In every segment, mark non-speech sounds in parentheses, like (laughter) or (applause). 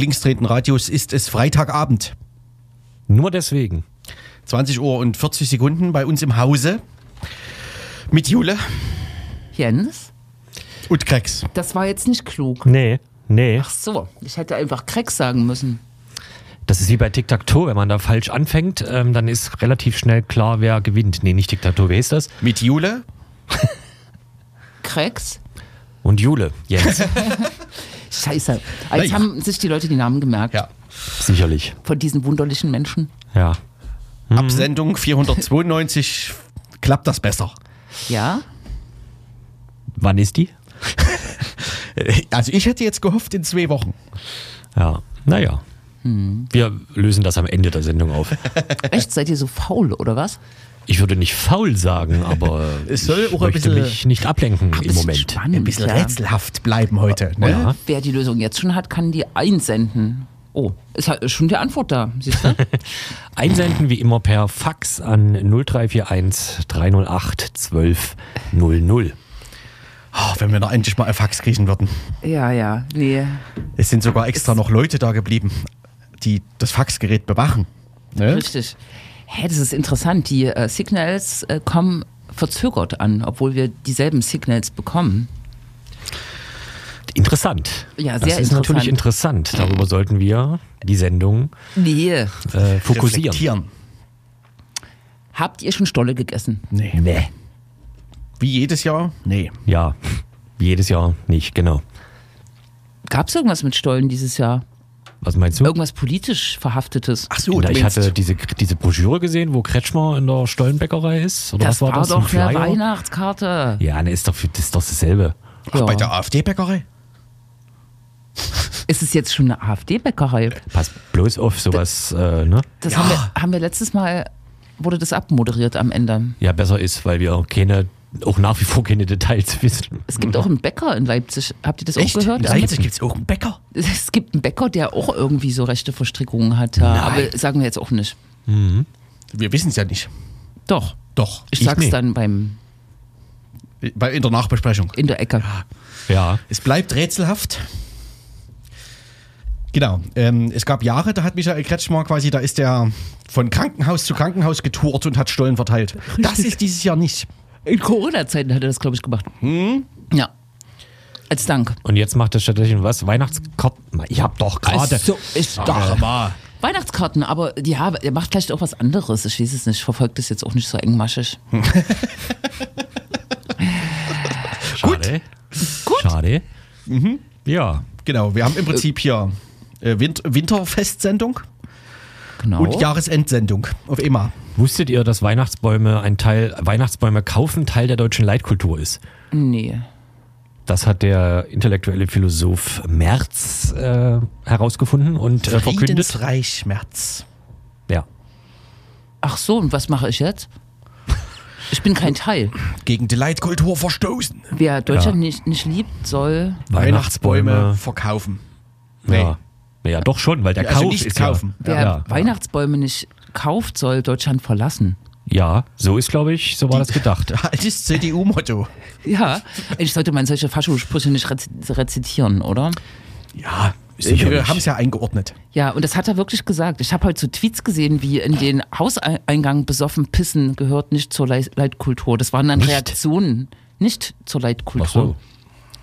Dank linksdrehenden Radios ist es Freitagabend. Nur deswegen. 20 Uhr und 40 Sekunden bei uns im Hause. Mit Jule Jens, und Krex. das war jetzt nicht klug. Nee, nee. Ach so, ich hätte einfach Krex sagen müssen. Das ist wie bei Tic-Tac-Toe. Wenn man da falsch anfängt, ähm, dann ist relativ schnell klar, wer gewinnt. Nee, nicht Tic-Tac-Toe, wer ist das? Mit Jule Krex? Und Jule, Jens. (laughs) Scheiße. Jetzt Naja. haben sich die Leute die Namen gemerkt. Ja. Sicherlich. Von diesen wunderlichen Menschen. Ja. Ab Sendung 492 klappt das besser. Ja? Wann ist die? (laughs) Also ich hätte jetzt gehofft in zwei Wochen. Ja. Naja. Wir lösen das am Ende der Sendung auf. Echt? Seid ihr so faul, oder was? Ich würde nicht faul sagen, (laughs) aber Es soll ich auch ein möchte bisschen- mich nicht ablenken im Moment. Spannend, Ein bisschen ja. rätselhaft bleiben heute. Ne? Ja. Wer die Lösung jetzt schon hat, kann die einsenden. Oh, ist schon die Antwort da, siehst du? (laughs) Einsenden wie immer per Fax an 0341 308 1200. Oh, wenn wir noch endlich mal ein Fax kriegen würden. ja, ja. Nee. Es sind sogar extra noch Leute da geblieben, die das Faxgerät bewachen. Ne? Richtig. Hä, das ist interessant. Die äh, Signals äh, kommen verzögert an, obwohl wir dieselben Signals bekommen. Interessant. Ja, das sehr ist natürlich interessant. Darüber sollten wir die Sendung Nee. äh, fokussieren. Habt ihr schon Stolle gegessen? Nee. Nee. Wie jedes Jahr? Nee. Ja, wie jedes Jahr nicht, genau. Gab es irgendwas mit Stollen dieses Jahr? Was meinst du? Irgendwas politisch Verhaftetes? Ach so, du ich hatte diese, diese Broschüre gesehen, wo Kretschmer in der Stollenbäckerei ist. Oder das was war, war das? doch Ein eine? Weihnachtskarte. Ja, ne, ist doch, das ist doch dasselbe. Ach, Ja. bei der AfD-Bäckerei? Ist es jetzt schon eine AfD-Bäckerei? Pass bloß auf, sowas, äh, ne? Das Ja. haben, wir, haben wir letztes Mal, wurde das abmoderiert am Ende. Ja, besser ist, weil wir keine, auch nach wie vor keine Details wissen. Es gibt auch einen Bäcker in Leipzig. Habt ihr das Echt? auch gehört? In Leipzig gibt es auch einen Bäcker. Es gibt einen Bäcker, der auch irgendwie so rechte Verstrickungen hat. Ja, Nein. aber sagen wir jetzt auch nicht. Wir wissen es ja nicht. Doch. Doch. Ich, Ich sag's nee. dann beim Bei, in der Nachbesprechung. in der Ecke. Ja. Es bleibt rätselhaft. Genau. Ähm, es gab Jahre, da hat Michael Kretschmer quasi, da ist er von Krankenhaus zu Krankenhaus getourt und hat Stollen verteilt. Das ist dieses Jahr nicht. In Corona-Zeiten hat er das, glaube ich, gemacht. Ja. Als Dank. Und jetzt macht er stattdessen was? Weihnachtskarten? Ich hab doch gerade. Also, ich Ach, mal. Weihnachtskarten, aber ja, er macht vielleicht auch was anderes. Ich weiß es nicht. Verfolgt es jetzt auch nicht so engmaschig. (laughs) Schade. Gut. Schade. Ja. Genau, wir haben im Prinzip hier äh, Winter Winterfestsendung Genau. und Jahresendsendung auf EMA. Wusstet ihr, dass Weihnachtsbäume ein Teil, Weihnachtsbäume kaufen Teil der deutschen Leitkultur ist? Nee. Das hat der intellektuelle Philosoph Merz äh, herausgefunden und äh, verkündet. Friedensreich Schmerz. Ja. Ach so, und was mache ich jetzt? Ich bin kein Teil. Gegen die Leitkultur verstoßen. Wer Deutschland nicht, nicht liebt, soll. Weihnachtsbäume verkaufen. Ja. ja, doch schon, weil der Ja, also Kauf nicht ist kaufen. Wer Ja, Weihnachtsbäume nicht kauft, soll Deutschland verlassen. ja, so ist, glaube ich, so war das gedacht. (laughs) Altes CDU-Motto. Ja, eigentlich sollte man solche Faschosprüche nicht rez rezitieren, oder? Ja, Sicherlich. wir haben es ja eingeordnet. Ja, und das hat er wirklich gesagt. Ich habe heute so Tweets gesehen, wie in den Hauseingang besoffen pissen gehört nicht zur Lei- Leitkultur. Das waren dann Nicht? Reaktionen nicht zur Leitkultur. Ach so.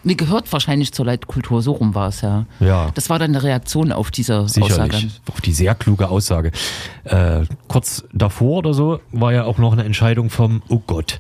Nee, gehört wahrscheinlich zur Leitkultur, so rum war es ja. Ja. Das war dann eine Reaktion auf diese Aussage. Sicherlich. Auf die sehr kluge Aussage. Äh, kurz davor oder so war ja auch noch eine Entscheidung vom, oh Gott,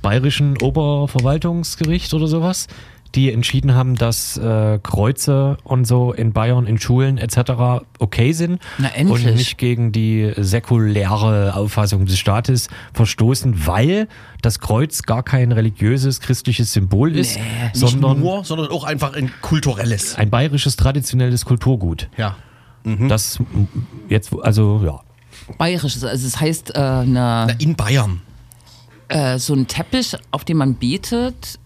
Bayerischen Oberverwaltungsgericht oder sowas, die entschieden haben, dass äh, Kreuze und so in Bayern in Schulen etc. okay sind Na, endlich. und nicht gegen die säkuläre Auffassung des Staates verstoßen, weil das Kreuz gar kein religiöses christliches Symbol ist, Nee, Nicht sondern nur, sondern auch einfach ein kulturelles. ein bayerisches traditionelles Kulturgut. Ja. Das m, jetzt, also ja. Bayerisches, also es heißt äh, eine, Na, in Bayern. äh, so ein Teppich, auf dem man betet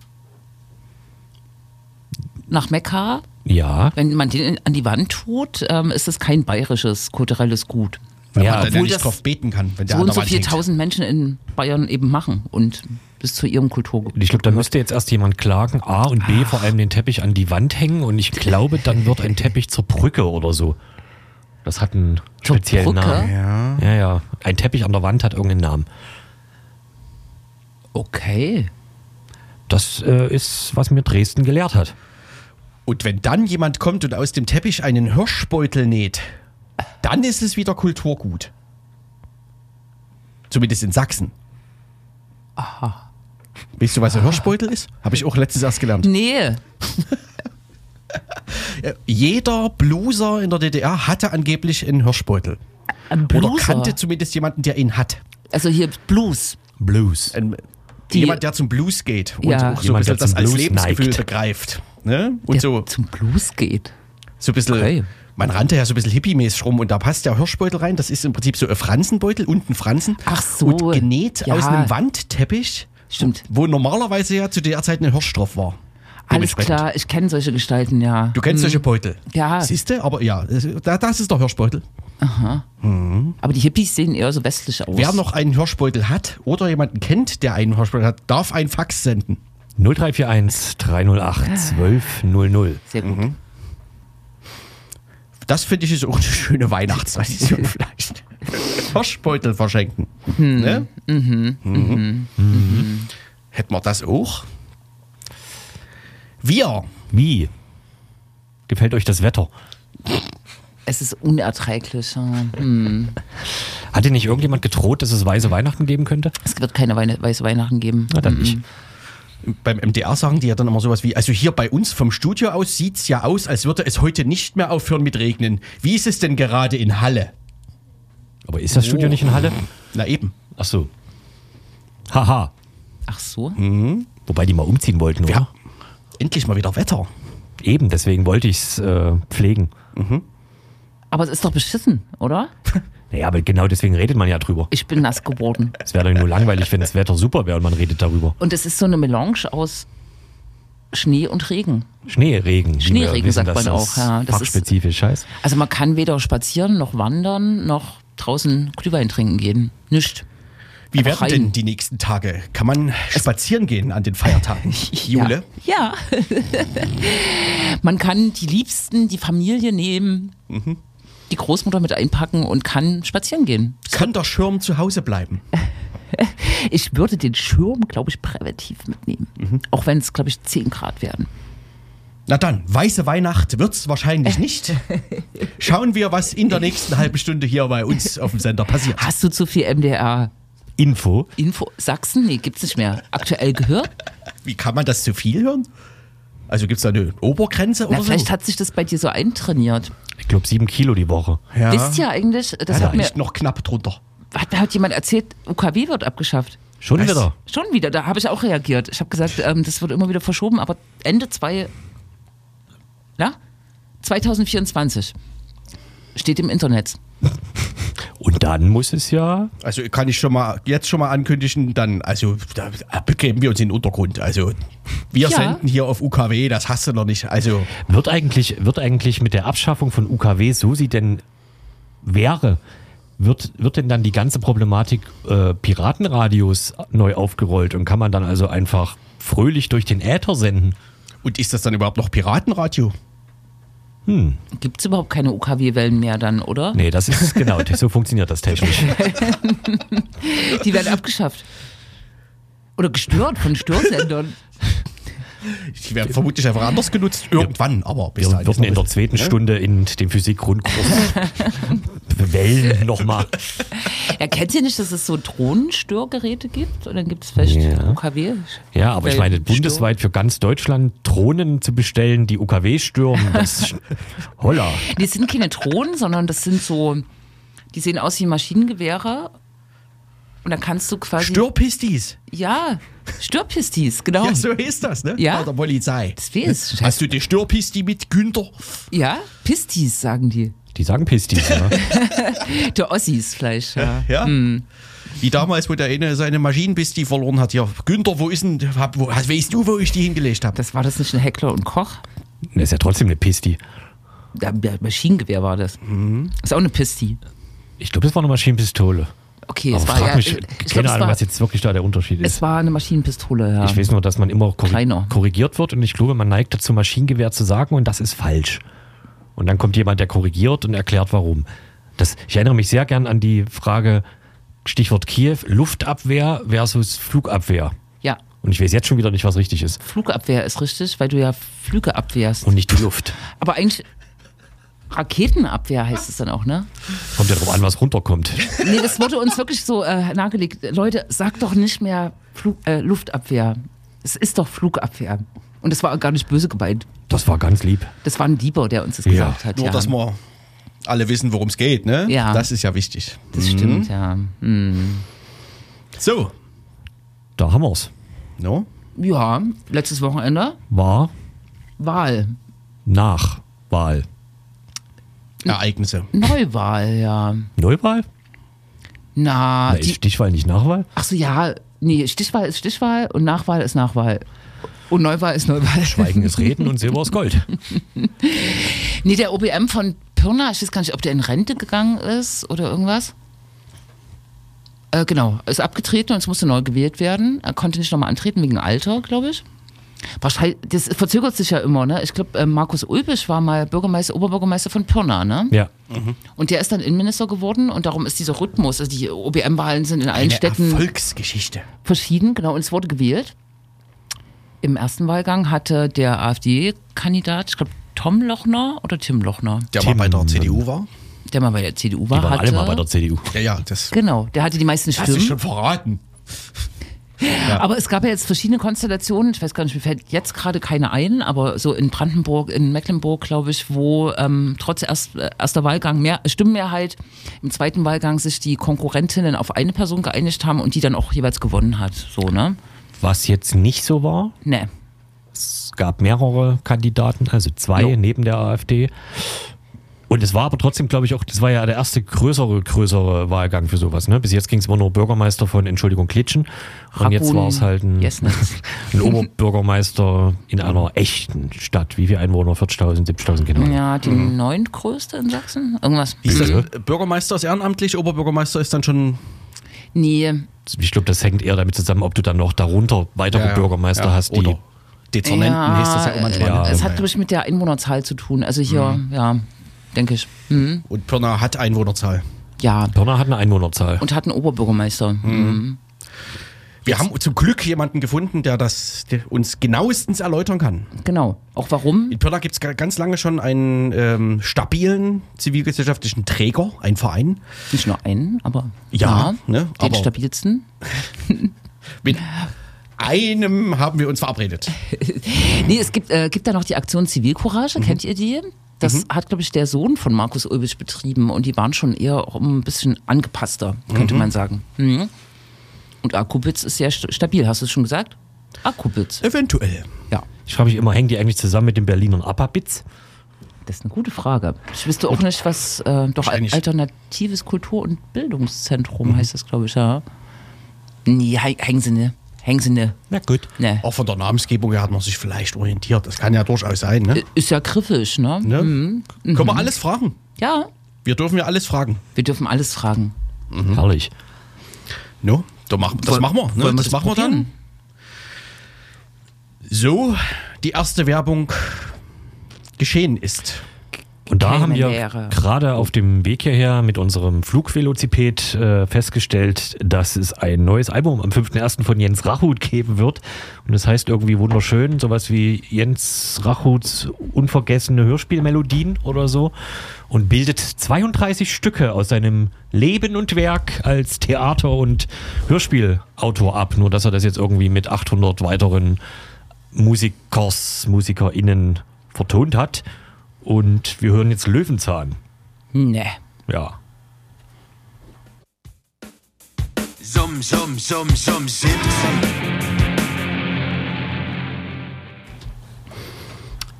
nach Mekka. Ja, Wenn man den an die Wand tut, ähm, ist es kein bayerisches kulturelles Gut. Weil Ja, man obwohl nicht das drauf beten kann, wenn der so und so viel tausend Menschen in Bayern eben machen und bis zu ihrem Kulturgut. Ich glaube, da müsste jetzt erst jemand klagen, A und B vor allem den Teppich an die Wand hängen und ich glaube, dann wird ein Teppich zur Brücke oder so. Das hat einen Zur speziellen Brücke? Namen. Ja. Ja, ja. Ein Teppich an der Wand hat irgendeinen Namen. Okay. Das äh, ist, was mir Dresden gelehrt hat. Und wenn dann jemand kommt und aus dem Teppich einen Hirschbeutel näht, dann ist es wieder Kulturgut. Zumindest in Sachsen. Aha. Weißt du, was ein Hirschbeutel ist? Habe ich auch letztens erst gelernt. Nee. (laughs) Jeder Bluser in der DDR hatte angeblich einen Hirschbeutel. Ein Oder Blueser. kannte zumindest jemanden, der ihn hat. Also hier Blues. Blues. Ein, Die- jemand, der zum Blues geht und Ja. auch so ein Jemand, bisschen der das als Blues Lebensgefühl neigt. begreift. Ne? Und der so, zum Blues geht. so ein bisschen, Okay. man rannte ja so ein bisschen hippie-mäßig rum und da passt der Hirschbeutel rein. Das ist im Prinzip so ein Fransenbeutel, unten Fransen. Ach so. Und genäht Ja. aus einem Wandteppich, Stimmt. wo normalerweise ja zu der Zeit ein Hirsch drauf war. Alles klar, ich kenne solche Gestalten, ja. Du kennst solche Beutel. Ja. Siehst du? Aber ja, das ist der Hirschbeutel. Aber die Hippies sehen eher so westlich aus. Wer noch einen Hirschbeutel hat oder jemanden kennt, der einen Hirschbeutel hat, darf ein Fax senden. 0341 308 1200. Sehr gut. Mhm. Das finde ich ist auch eine schöne Weihnachtstradition (laughs) vielleicht. Hirschbeutel verschenken. Ne? Mhm. Hätten wir das auch? Wir. Wie? Gefällt euch das Wetter? Es ist unerträglich. Hm. Hat dir nicht irgendjemand gedroht, dass es weiße Weihnachten geben könnte? Es wird keine Weine weiße Weihnachten geben. Na dann nicht. Beim MDR sagen die ja dann immer sowas wie, also hier bei uns vom Studio aus sieht es ja aus, als würde es heute nicht mehr aufhören mit Regnen. Wie ist es denn gerade in Halle? Aber ist das Studio nicht in Halle? Na eben. Ach so. Haha. Ach so? Wobei die mal umziehen wollten, oder? Ja. Endlich mal wieder Wetter. Eben, deswegen wollte ich es äh, pflegen. Aber es ist doch beschissen, oder? (laughs) Naja, aber genau deswegen redet man ja drüber. Ich bin nass geworden. Es wäre doch nur langweilig, wenn das Wetter super wäre und man redet darüber. Und es ist so eine Melange aus Schnee und Regen. Schneeregen. Schneeregen wissen, sagt das man ist auch, ja. Das ist- fachspezifisch heißt. Also man kann weder spazieren noch wandern noch draußen Glühwein trinken gehen. Nicht. Wie Einfach werden rein. denn die nächsten Tage? Kann man spazieren gehen an den Feiertagen? (laughs) Jule? Ja. ja. (laughs) man kann die Liebsten, die Familie nehmen, die Großmutter mit einpacken und kann spazieren gehen. Kann der Schirm zu Hause bleiben? (laughs) Ich würde den Schirm, glaube ich, präventiv mitnehmen. Auch wenn es, glaube ich, 10 Grad werden. Na dann, weiße Weihnacht wird's wahrscheinlich nicht. (laughs) Schauen wir, was in der nächsten halben Stunde hier bei uns auf dem Sender passiert. Hast du zu viel MDR? Info. Info Sachsen? Nee, gibt's nicht mehr. Aktuell gehört? Wie kann man das zu viel hören? Also gibt's da eine Obergrenze Na, oder vielleicht so? hat sich das bei dir so eintrainiert. Ich glaube sieben Kilo die Woche. ja. Wisst ihr eigentlich, das ja, hat mir nicht noch knapp drunter. hat, hat jemand erzählt, UKW wird abgeschafft. Schon Was? wieder. Schon wieder, da habe ich auch reagiert. Ich habe gesagt, ähm, das wird immer wieder verschoben, aber Ende zwei, na, 2024 steht im Internet. Und dann muss es ja. Also kann ich schon mal jetzt schon mal ankündigen, dann, also da begeben wir uns in den Untergrund. Also wir Ja. senden hier auf UKW, das hast du noch nicht. Also Wird eigentlich, wird eigentlich mit der Abschaffung von UKW, so sie denn wäre, wird, wird denn dann die ganze Problematik äh, Piratenradios neu aufgerollt und kann man dann also einfach fröhlich durch den Äther senden? und ist das dann überhaupt noch Piratenradio? Gibt es überhaupt keine UKW-Wellen mehr dann, oder? Nee, das ist (laughs) genau, so funktioniert das technisch. Die werden abgeschafft. Oder gestört von Störsendern. (laughs) Die werden vermutlich einfach anders genutzt, irgendwann, aber bis Wir dahin würden in der zweiten Stunde in dem Physik-Grundkurs (laughs) Wellen nochmal. Ja, kennt ihr nicht, dass es so Drohnenstörgeräte gibt? Und dann gibt es vielleicht Ja. UKW? Ja, aber ich meine, bundesweit für ganz Deutschland Drohnen zu bestellen, die UKW stürmen, das holla. Die sind keine Drohnen, sondern das sind so, die sehen aus wie Maschinengewehre. Und dann kannst du quasi. Störpistis. Ja, Störpistis, genau. Ja, so ist das, ne? Ja. Bei der Polizei. Das weiß Hast du die Störpisti mit Günther? Ja, Pistis, sagen die. Die sagen Pistis, ja. (laughs) Der Ossis vielleicht, ja. Ja. Wie damals, wo der eine seine Maschinenpisti verloren hat. Ja, Günther, wo ist denn, hab- wo, weißt du, wo ich die hingelegt habe? Das war das nicht ein Heckler und Koch? Das ist ja trotzdem eine Pisti. Ja, Maschinengewehr war das. Ist auch eine Pisti. Ich glaube, das war eine Maschinenpistole. Okay, Aber es war ja. mich, ich keine Ahnung, war, was jetzt wirklich da der Unterschied ist. es war eine Maschinenpistole, ja. Ich weiß nur, dass man immer korri korrigiert wird und ich glaube, man neigt dazu, Maschinengewehr zu sagen und das ist falsch. Und dann kommt jemand, der korrigiert und erklärt, warum. Das, ich erinnere mich sehr gern an die Frage, Stichwort Kiew, Luftabwehr versus Flugabwehr. ja. Und ich weiß jetzt schon wieder nicht, was richtig ist. Flugabwehr ist richtig, weil du ja Flüge abwehrst. Und nicht die Luft. Aber eigentlich Raketenabwehr heißt es dann auch, ne? Kommt ja drauf an, was runterkommt. Nee, das wurde uns wirklich so äh, nahegelegt. Leute, sagt doch nicht mehr Flug, äh, Luftabwehr. Es ist doch Flugabwehr. Und das war gar nicht böse gemeint. Das war ganz lieb. Das war ein Lieber, der uns das Ja. gesagt hat. Nur, ja. dass wir alle wissen, worum es geht, ne? Ja. Das ist ja wichtig. das stimmt, ja. Hm. So. Da haben wir's. No? Ja, letztes Wochenende War Wahl. nach Wahl. Ereignisse. Neuwahl, ja. Neuwahl? Na, Na, die, Stichwahl nicht Nachwahl? ach so, ja, nee, Stichwahl ist Stichwahl und Nachwahl ist Nachwahl. Und Neuwahl ist Neuwahl. Schweigen ist Reden und Silber ist Gold. (laughs) Nee, der OBM von Pirna, ich weiß gar nicht, ob der in Rente gegangen ist oder irgendwas. Äh, genau, ist abgetreten und es musste neu gewählt werden. Er konnte nicht nochmal antreten wegen Alter, glaube ich. Wahrscheinlich, das verzögert sich ja immer, ne? Ich glaube, äh, Markus Ulbisch war mal Bürgermeister, Oberbürgermeister von Pirna, ne? Ja. Und der ist dann Innenminister geworden und darum ist dieser Rhythmus, also die OBM-Wahlen sind in allen Eine Städten Erfolgsgeschichte. verschieden, genau, und es wurde gewählt. Im ersten Wahlgang hatte der AfD-Kandidat, ich glaube, Tom Lochner oder Tim Lochner, Der Tim, mal bei der CDU war. der mal bei der CDU war, Die waren hatte. alle mal bei der CDU. Ja, ja, das Genau, der hatte die meisten hast du Stimmen. schon verraten. Aber es gab ja jetzt verschiedene Konstellationen. Ich weiß gar nicht, mir fällt jetzt gerade keine ein, aber so in Brandenburg, in Mecklenburg, glaube ich, wo ähm, trotz erst, äh, erster Wahlgang mehr Stimmenmehrheit im zweiten Wahlgang sich die Konkurrentinnen auf eine Person geeinigt haben und die dann auch jeweils gewonnen hat. So, ne? Was jetzt nicht so war, Ne. es gab mehrere Kandidaten, also zwei Jo. neben der AfD. Und es war aber trotzdem, glaube ich, auch, das war ja der erste größere, größere Wahlgang für sowas. Ne? Bis jetzt ging es immer nur Bürgermeister von, Entschuldigung, Klitschen. Und jetzt Rakun war es halt ein, Jesnitz. (laughs) ein Oberbürgermeister in einer echten Stadt. Wie viele Einwohner? 40.000, 70.000 genau. Ja, die neuntgrößte in Sachsen? Irgendwas? Ist das, Mhm. äh, Bürgermeister ist ehrenamtlich, Oberbürgermeister ist dann schon. Nee. Ich glaube, das hängt eher damit zusammen, ob du dann noch darunter weitere Ja, ja. Bürgermeister Ja, hast, die Oder Dezernenten heißt das ja auch manchmal. Ja. ne? es hat, glaube ich, mit der Einwohnerzahl zu tun. Also hier, ja, denke ich. Mhm. Und Pirna hat Einwohnerzahl. Ja. Pirna hat eine Einwohnerzahl. Und hat einen Oberbürgermeister. Mhm. Wir haben zum Glück jemanden gefunden, der das der uns genauestens erläutern kann. Genau. Auch warum? In Pirna gibt es ganz lange schon einen ähm, stabilen zivilgesellschaftlichen Träger, einen Verein. Nicht nur einen, aber Ja, ne, den aber- stabilsten. (laughs) Mit einem haben wir uns verabredet. (laughs) Nee, es gibt, äh, gibt da noch die Aktion Zivilcourage, kennt ihr die? Das hat, glaube ich, der Sohn von Markus Ulbisch betrieben und die waren schon eher auch ein bisschen angepasster, könnte man sagen. Mhm. Und Akubitz ist sehr st stabil, hast du es schon gesagt? Akubitz, Eventuell. ja. Ich frage mich immer, hängen die eigentlich zusammen mit den Berlinern Appabitz? Das ist eine gute Frage. Ich wüsste auch nicht, was, äh, doch. Alternatives Kultur- und Bildungszentrum heißt das, glaube ich, ja. Nee, hängen sie ne. Hängen sie ne. Na gut. Ne. Auch von der Namensgebung her hat man sich vielleicht orientiert. Das kann ja durchaus sein. Ne? Ist ja griffisch, ne? ne? Können wir alles fragen? Ja, Wir dürfen ja alles fragen. wir dürfen alles fragen. Herrlich. No, da machen, das Woll- machen wir. Ne? Das, das machen wir dann. So, die erste Werbung geschehen ist. Und da haben wir gerade auf dem Weg hierher mit unserem Flugvelociped äh, festgestellt, dass es ein neues Album am 5.1. von Jens Rachut geben wird. Und das heißt irgendwie wunderschön, sowas wie Jens Rachuts unvergessene Hörspielmelodien oder so. Und bildet 32 Stücke aus seinem Leben und Werk als Theater- und Hörspielautor ab. Nur dass er das jetzt irgendwie mit 800 weiteren Musikers, MusikerInnen vertont hat. Und wir hören jetzt Löwenzahn. Ne. Ja. Summ, summ, summ, summ, simsi.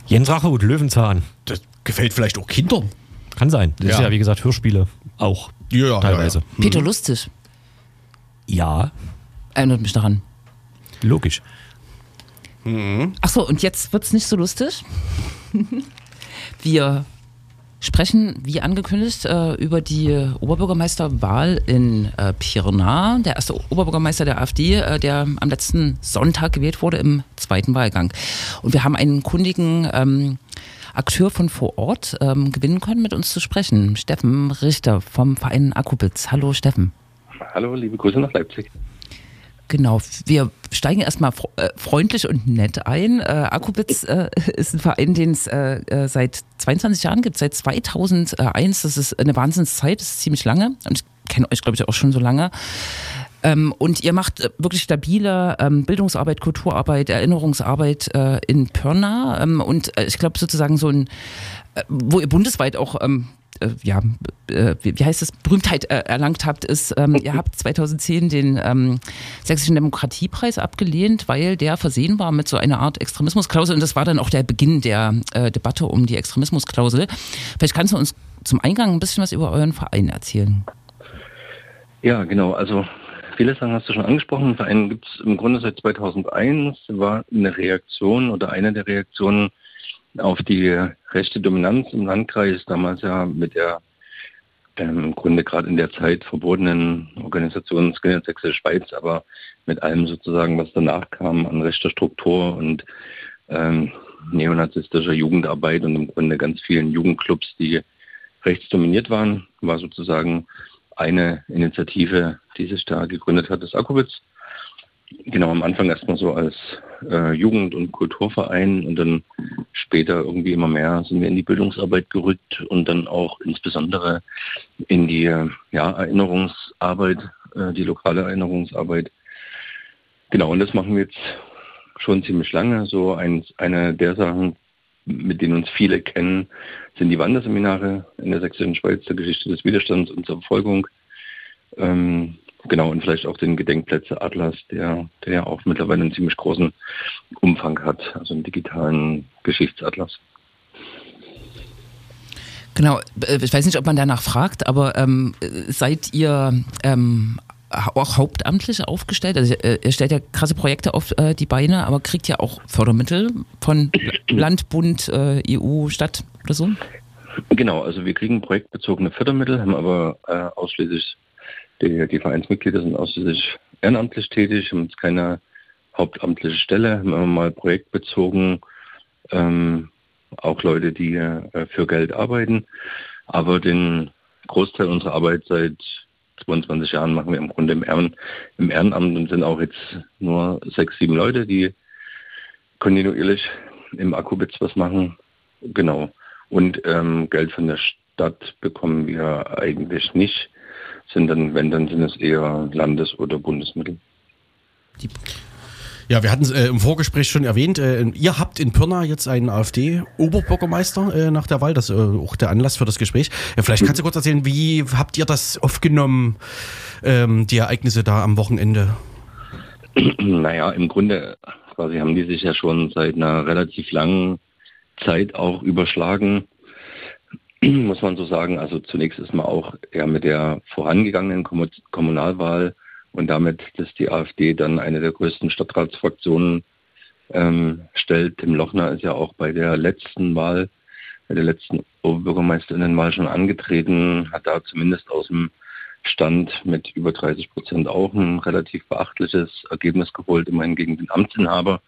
Jens Rache und Löwenzahn. Das gefällt vielleicht auch Kindern. Kann sein. Das ist Ja. ja, wie gesagt, Hörspiele auch. Ja, ja, teilweise. ja, Peter Lustig Ja, erinnert mich daran. logisch. Ach so, und jetzt wird's nicht so lustig. (laughs) Wir sprechen, wie angekündigt, äh, über die Oberbürgermeisterwahl in äh, Pirna, der erste Oberbürgermeister der AfD, äh, der am letzten Sonntag gewählt wurde im zweiten Wahlgang. Und wir haben einen kundigen ähm, Akteur von vor Ort ähm, gewinnen können, mit uns zu sprechen. Steffen Richter vom Verein Akubitz. Hallo Steffen. Hallo, liebe Grüße nach Leipzig. Genau, wir steigen erstmal äh, freundlich und nett ein. Äh, Akubitz äh, (laughs) ist ein Verein, den es äh, äh, seit 22 Jahren gibt, seit 2001. Das ist eine Wahnsinnszeit, das ist ziemlich lange. Und ich kenne euch, glaube ich, auch schon so lange. Ähm, und ihr macht äh, wirklich stabile ähm, Bildungsarbeit, Kulturarbeit, Erinnerungsarbeit äh, in Pirna. Ähm, und ich glaube sozusagen so ein, wo ihr bundesweit auch ähm, äh, ja, äh, wie heißt es, Berühmtheit äh, erlangt habt, ist, ähm, ihr habt 2010 den ähm, Sächsischen Demokratiepreis abgelehnt, weil der versehen war mit so einer Art Extremismusklausel und das war dann auch der Beginn der äh, Debatte um die Extremismusklausel. Vielleicht kannst du uns zum Eingang ein bisschen was über euren Verein erzählen. Ja, genau. Also viele Sachen hast du schon angesprochen. Den Verein gibt es im Grunde seit 2001. War eine Reaktion oder eine der Reaktionen auf die rechte Dominanz im Landkreis, damals ja mit der ähm, im Grunde gerade in der Zeit verbotenen Organisation Sächsische Schweiz, aber mit allem sozusagen, was danach kam an rechter Struktur und ähm, neonazistischer Jugendarbeit und im Grunde ganz vielen Jugendclubs, die rechtsdominiert waren, war sozusagen eine Initiative, die sich da gegründet hat, das Akubitz genau am Anfang erstmal so als äh, Jugend- und Kulturverein und dann später irgendwie immer mehr sind wir in die Bildungsarbeit gerückt und dann auch insbesondere in die ja, Erinnerungsarbeit, äh, die lokale Erinnerungsarbeit. Genau, und das machen wir jetzt schon ziemlich lange. So ein, eine der Sachen, mit denen uns viele kennen, sind die Wanderseminare in der Sächsischen Schweiz zur Geschichte des Widerstands und zur Verfolgung. Ähm, Genau, und vielleicht auch den Gedenkplätze Atlas, der, der ja auch mittlerweile einen ziemlich großen Umfang hat, also einen digitalen Geschichtsatlas. Genau, äh, ich weiß nicht, ob man danach fragt, aber ähm, seid ihr ähm, auch hauptamtlich aufgestellt? Also äh, ihr stellt ja krasse Projekte auf äh, die Beine, aber kriegt ja auch Fördermittel von (clears throat) Land, Bund, äh, EU, Stadt oder so? Genau, also wir kriegen projektbezogene Fördermittel, haben aber äh, ausschließlich die, die Vereinsmitglieder sind ausschließlich ehrenamtlich tätig, haben jetzt keine hauptamtliche Stelle, haben immer mal projektbezogen, ähm, auch Leute, die äh, für Geld arbeiten. Aber den Großteil unserer Arbeit seit 22 Jahren machen wir im Grunde im, Ehren, im Ehrenamt und sind auch jetzt nur sechs, sieben Leute, die kontinuierlich im Akkubitz was machen. Genau. Und ähm, Geld von der Stadt bekommen wir eigentlich nicht sind dann, wenn, dann sind es eher Landes- oder Bundesmittel. Ja, wir hatten es äh, im Vorgespräch schon erwähnt. Äh, ihr habt in Pirna jetzt einen AfD-Oberbürgermeister äh, nach der Wahl. Das ist äh, auch der Anlass für das Gespräch. vielleicht kannst du kurz erzählen, wie habt ihr das aufgenommen, ähm, die Ereignisse da am Wochenende? (clears throat) Naja, im Grunde quasi haben die sich ja schon seit einer relativ langen Zeit auch überschlagen. (clears throat) muss man so sagen. Also zunächst ist man auch eher mit der vorangegangenen Kommunalwahl und damit, dass die AfD dann eine der größten Stadtratsfraktionen ähm, stellt. Tim Lochner ist ja auch bei der letzten Wahl, bei der letzten Oberbürgermeisterinnenwahl schon angetreten, hat da zumindest aus dem Stand mit über 30 Prozent auch ein relativ beachtliches Ergebnis geholt, immerhin gegen den Amtsinhaber.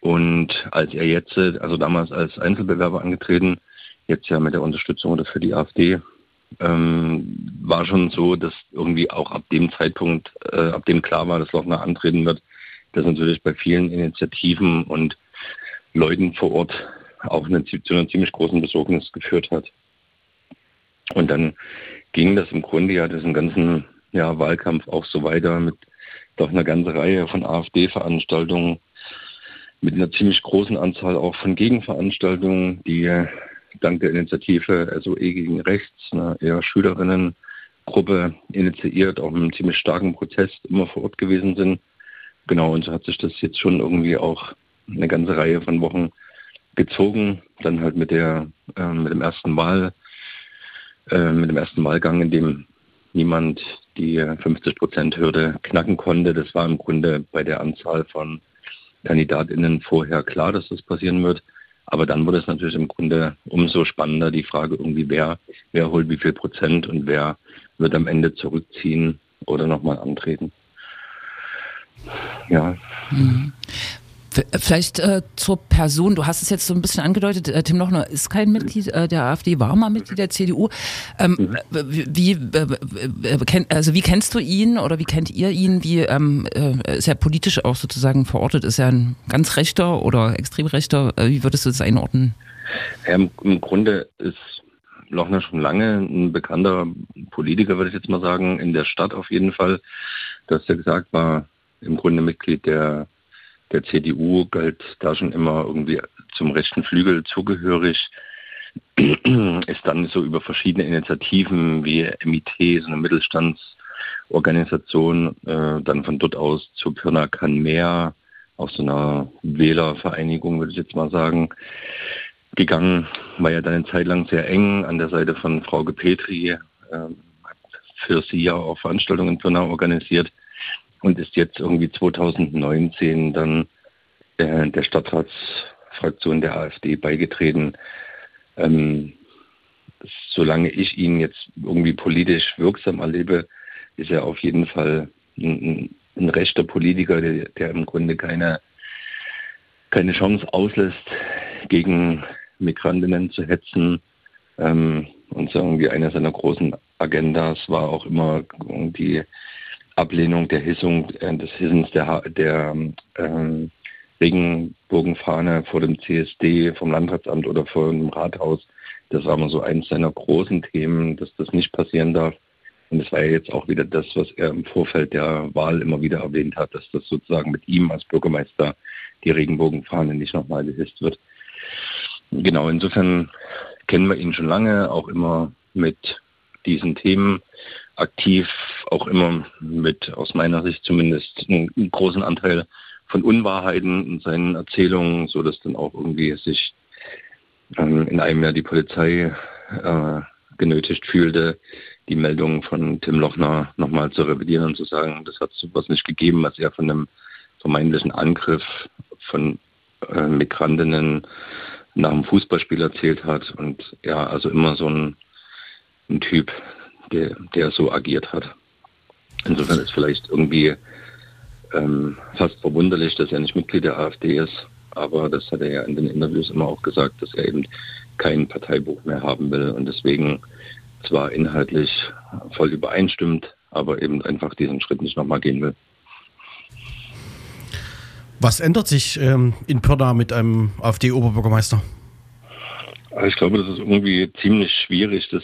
Und als er jetzt, also damals als Einzelbewerber angetreten, jetzt ja mit der Unterstützung oder für die AfD, ähm, war schon so, dass irgendwie auch ab dem Zeitpunkt, äh, ab dem klar war, dass Lochner antreten wird, das natürlich bei vielen Initiativen und Leuten vor Ort auch eine, zu einer ziemlich großen Besorgnis geführt hat. Und dann ging das im Grunde ja diesen ganzen ja, Wahlkampf auch so weiter mit doch einer ganzen Reihe von AfD-Veranstaltungen, mit einer ziemlich großen Anzahl auch von Gegenveranstaltungen, die dank der Initiative SOE gegen Rechts, eine eher Schülerinnengruppe initiiert, auch mit einem ziemlich starken Protest immer vor Ort gewesen sind. Genau, und so hat sich das jetzt schon irgendwie auch eine ganze Reihe von Wochen gezogen. Dann halt mit der äh, mit dem ersten Wahl, äh, mit dem ersten Wahlgang, in dem niemand die 50 Prozent Hürde knacken konnte. Das war im Grunde bei der Anzahl von KandidatInnen vorher klar, dass das passieren wird. Aber dann wurde es natürlich im Grunde umso spannender, die Frage irgendwie, wer, wer holt wie viel Prozent und wer wird am Ende zurückziehen oder nochmal antreten. Ja. Vielleicht äh, zur Person, du hast es jetzt so ein bisschen angedeutet, äh, Tim Lochner ist kein Mitglied äh, der AfD, war mal Mitglied der CDU. Ähm, mhm. Wie, kenn, also wie kennst du ihn oder wie kennt ihr ihn? Wie ähm, äh, ist er politisch auch sozusagen verortet? Ist er ein ganz rechter oder extrem rechter? Äh, wie würdest du das einordnen? Ja, im, Im Grunde ist Lochner schon lange ein bekannter Politiker, würde ich jetzt mal sagen, in der Stadt auf jeden Fall. Du hast ja gesagt, war im Grunde Mitglied der der CDU galt da schon immer irgendwie zum rechten Flügel zugehörig, (clears throat) ist dann so über verschiedene Initiativen wie MIT, so eine Mittelstandsorganisation, äh, dann von dort aus zu Pirna kann mehr, aus so einer Wählervereinigung, würde ich jetzt mal sagen, gegangen. War ja dann eine Zeit lang sehr eng an der Seite von Frau Gepetri, äh, für sie ja auch Veranstaltungen in Pirna organisiert und ist jetzt irgendwie 2019 dann äh, der Stadtratsfraktion der AfD beigetreten. Ähm, solange ich ihn jetzt irgendwie politisch wirksam erlebe, ist er auf jeden Fall ein, ein rechter Politiker, der, der, im Grunde keine, keine Chance auslässt, gegen Migrantinnen zu hetzen. Ähm, und sagen wir, eine seiner großen Agendas war auch immer die Ablehnung der Hissung, äh, des Hissens der, der ähm, Regenbogenfahne vor dem CSD, vom Landratsamt oder vor dem Rathaus. Das war mal so eins seiner großen Themen, dass das nicht passieren darf. Und es war ja jetzt auch wieder das, was er im Vorfeld der Wahl immer wieder erwähnt hat, dass das sozusagen mit ihm als Bürgermeister die Regenbogenfahne nicht nochmal gehisst wird. Genau, insofern kennen wir ihn schon lange, auch immer mit diesen Themen aktiv, auch immer mit, aus meiner Sicht zumindest, einen großen Anteil von Unwahrheiten in seinen Erzählungen, so dass dann auch irgendwie sich ähm, in einem Jahr die Polizei äh, genötigt fühlte, die Meldung von Tim Lochner nochmal zu revidieren und zu sagen, das hat sowas nicht gegeben, was er von einem vermeintlichen Angriff von äh, Migrantinnen nach einem Fußballspiel erzählt hat. Und ja, also immer so ein, ein Typ, der, der so agiert hat. Insofern ist vielleicht irgendwie ähm, fast verwunderlich, dass er nicht Mitglied der AfD ist. Aber das hat er ja in den Interviews immer auch gesagt, dass er eben kein Parteibuch mehr haben will und deswegen zwar inhaltlich voll übereinstimmt, aber eben einfach diesen Schritt nicht nochmal gehen will. Was ändert sich ähm, in Pirna mit einem AfD-Oberbürgermeister? Also ich glaube, das ist irgendwie ziemlich schwierig, das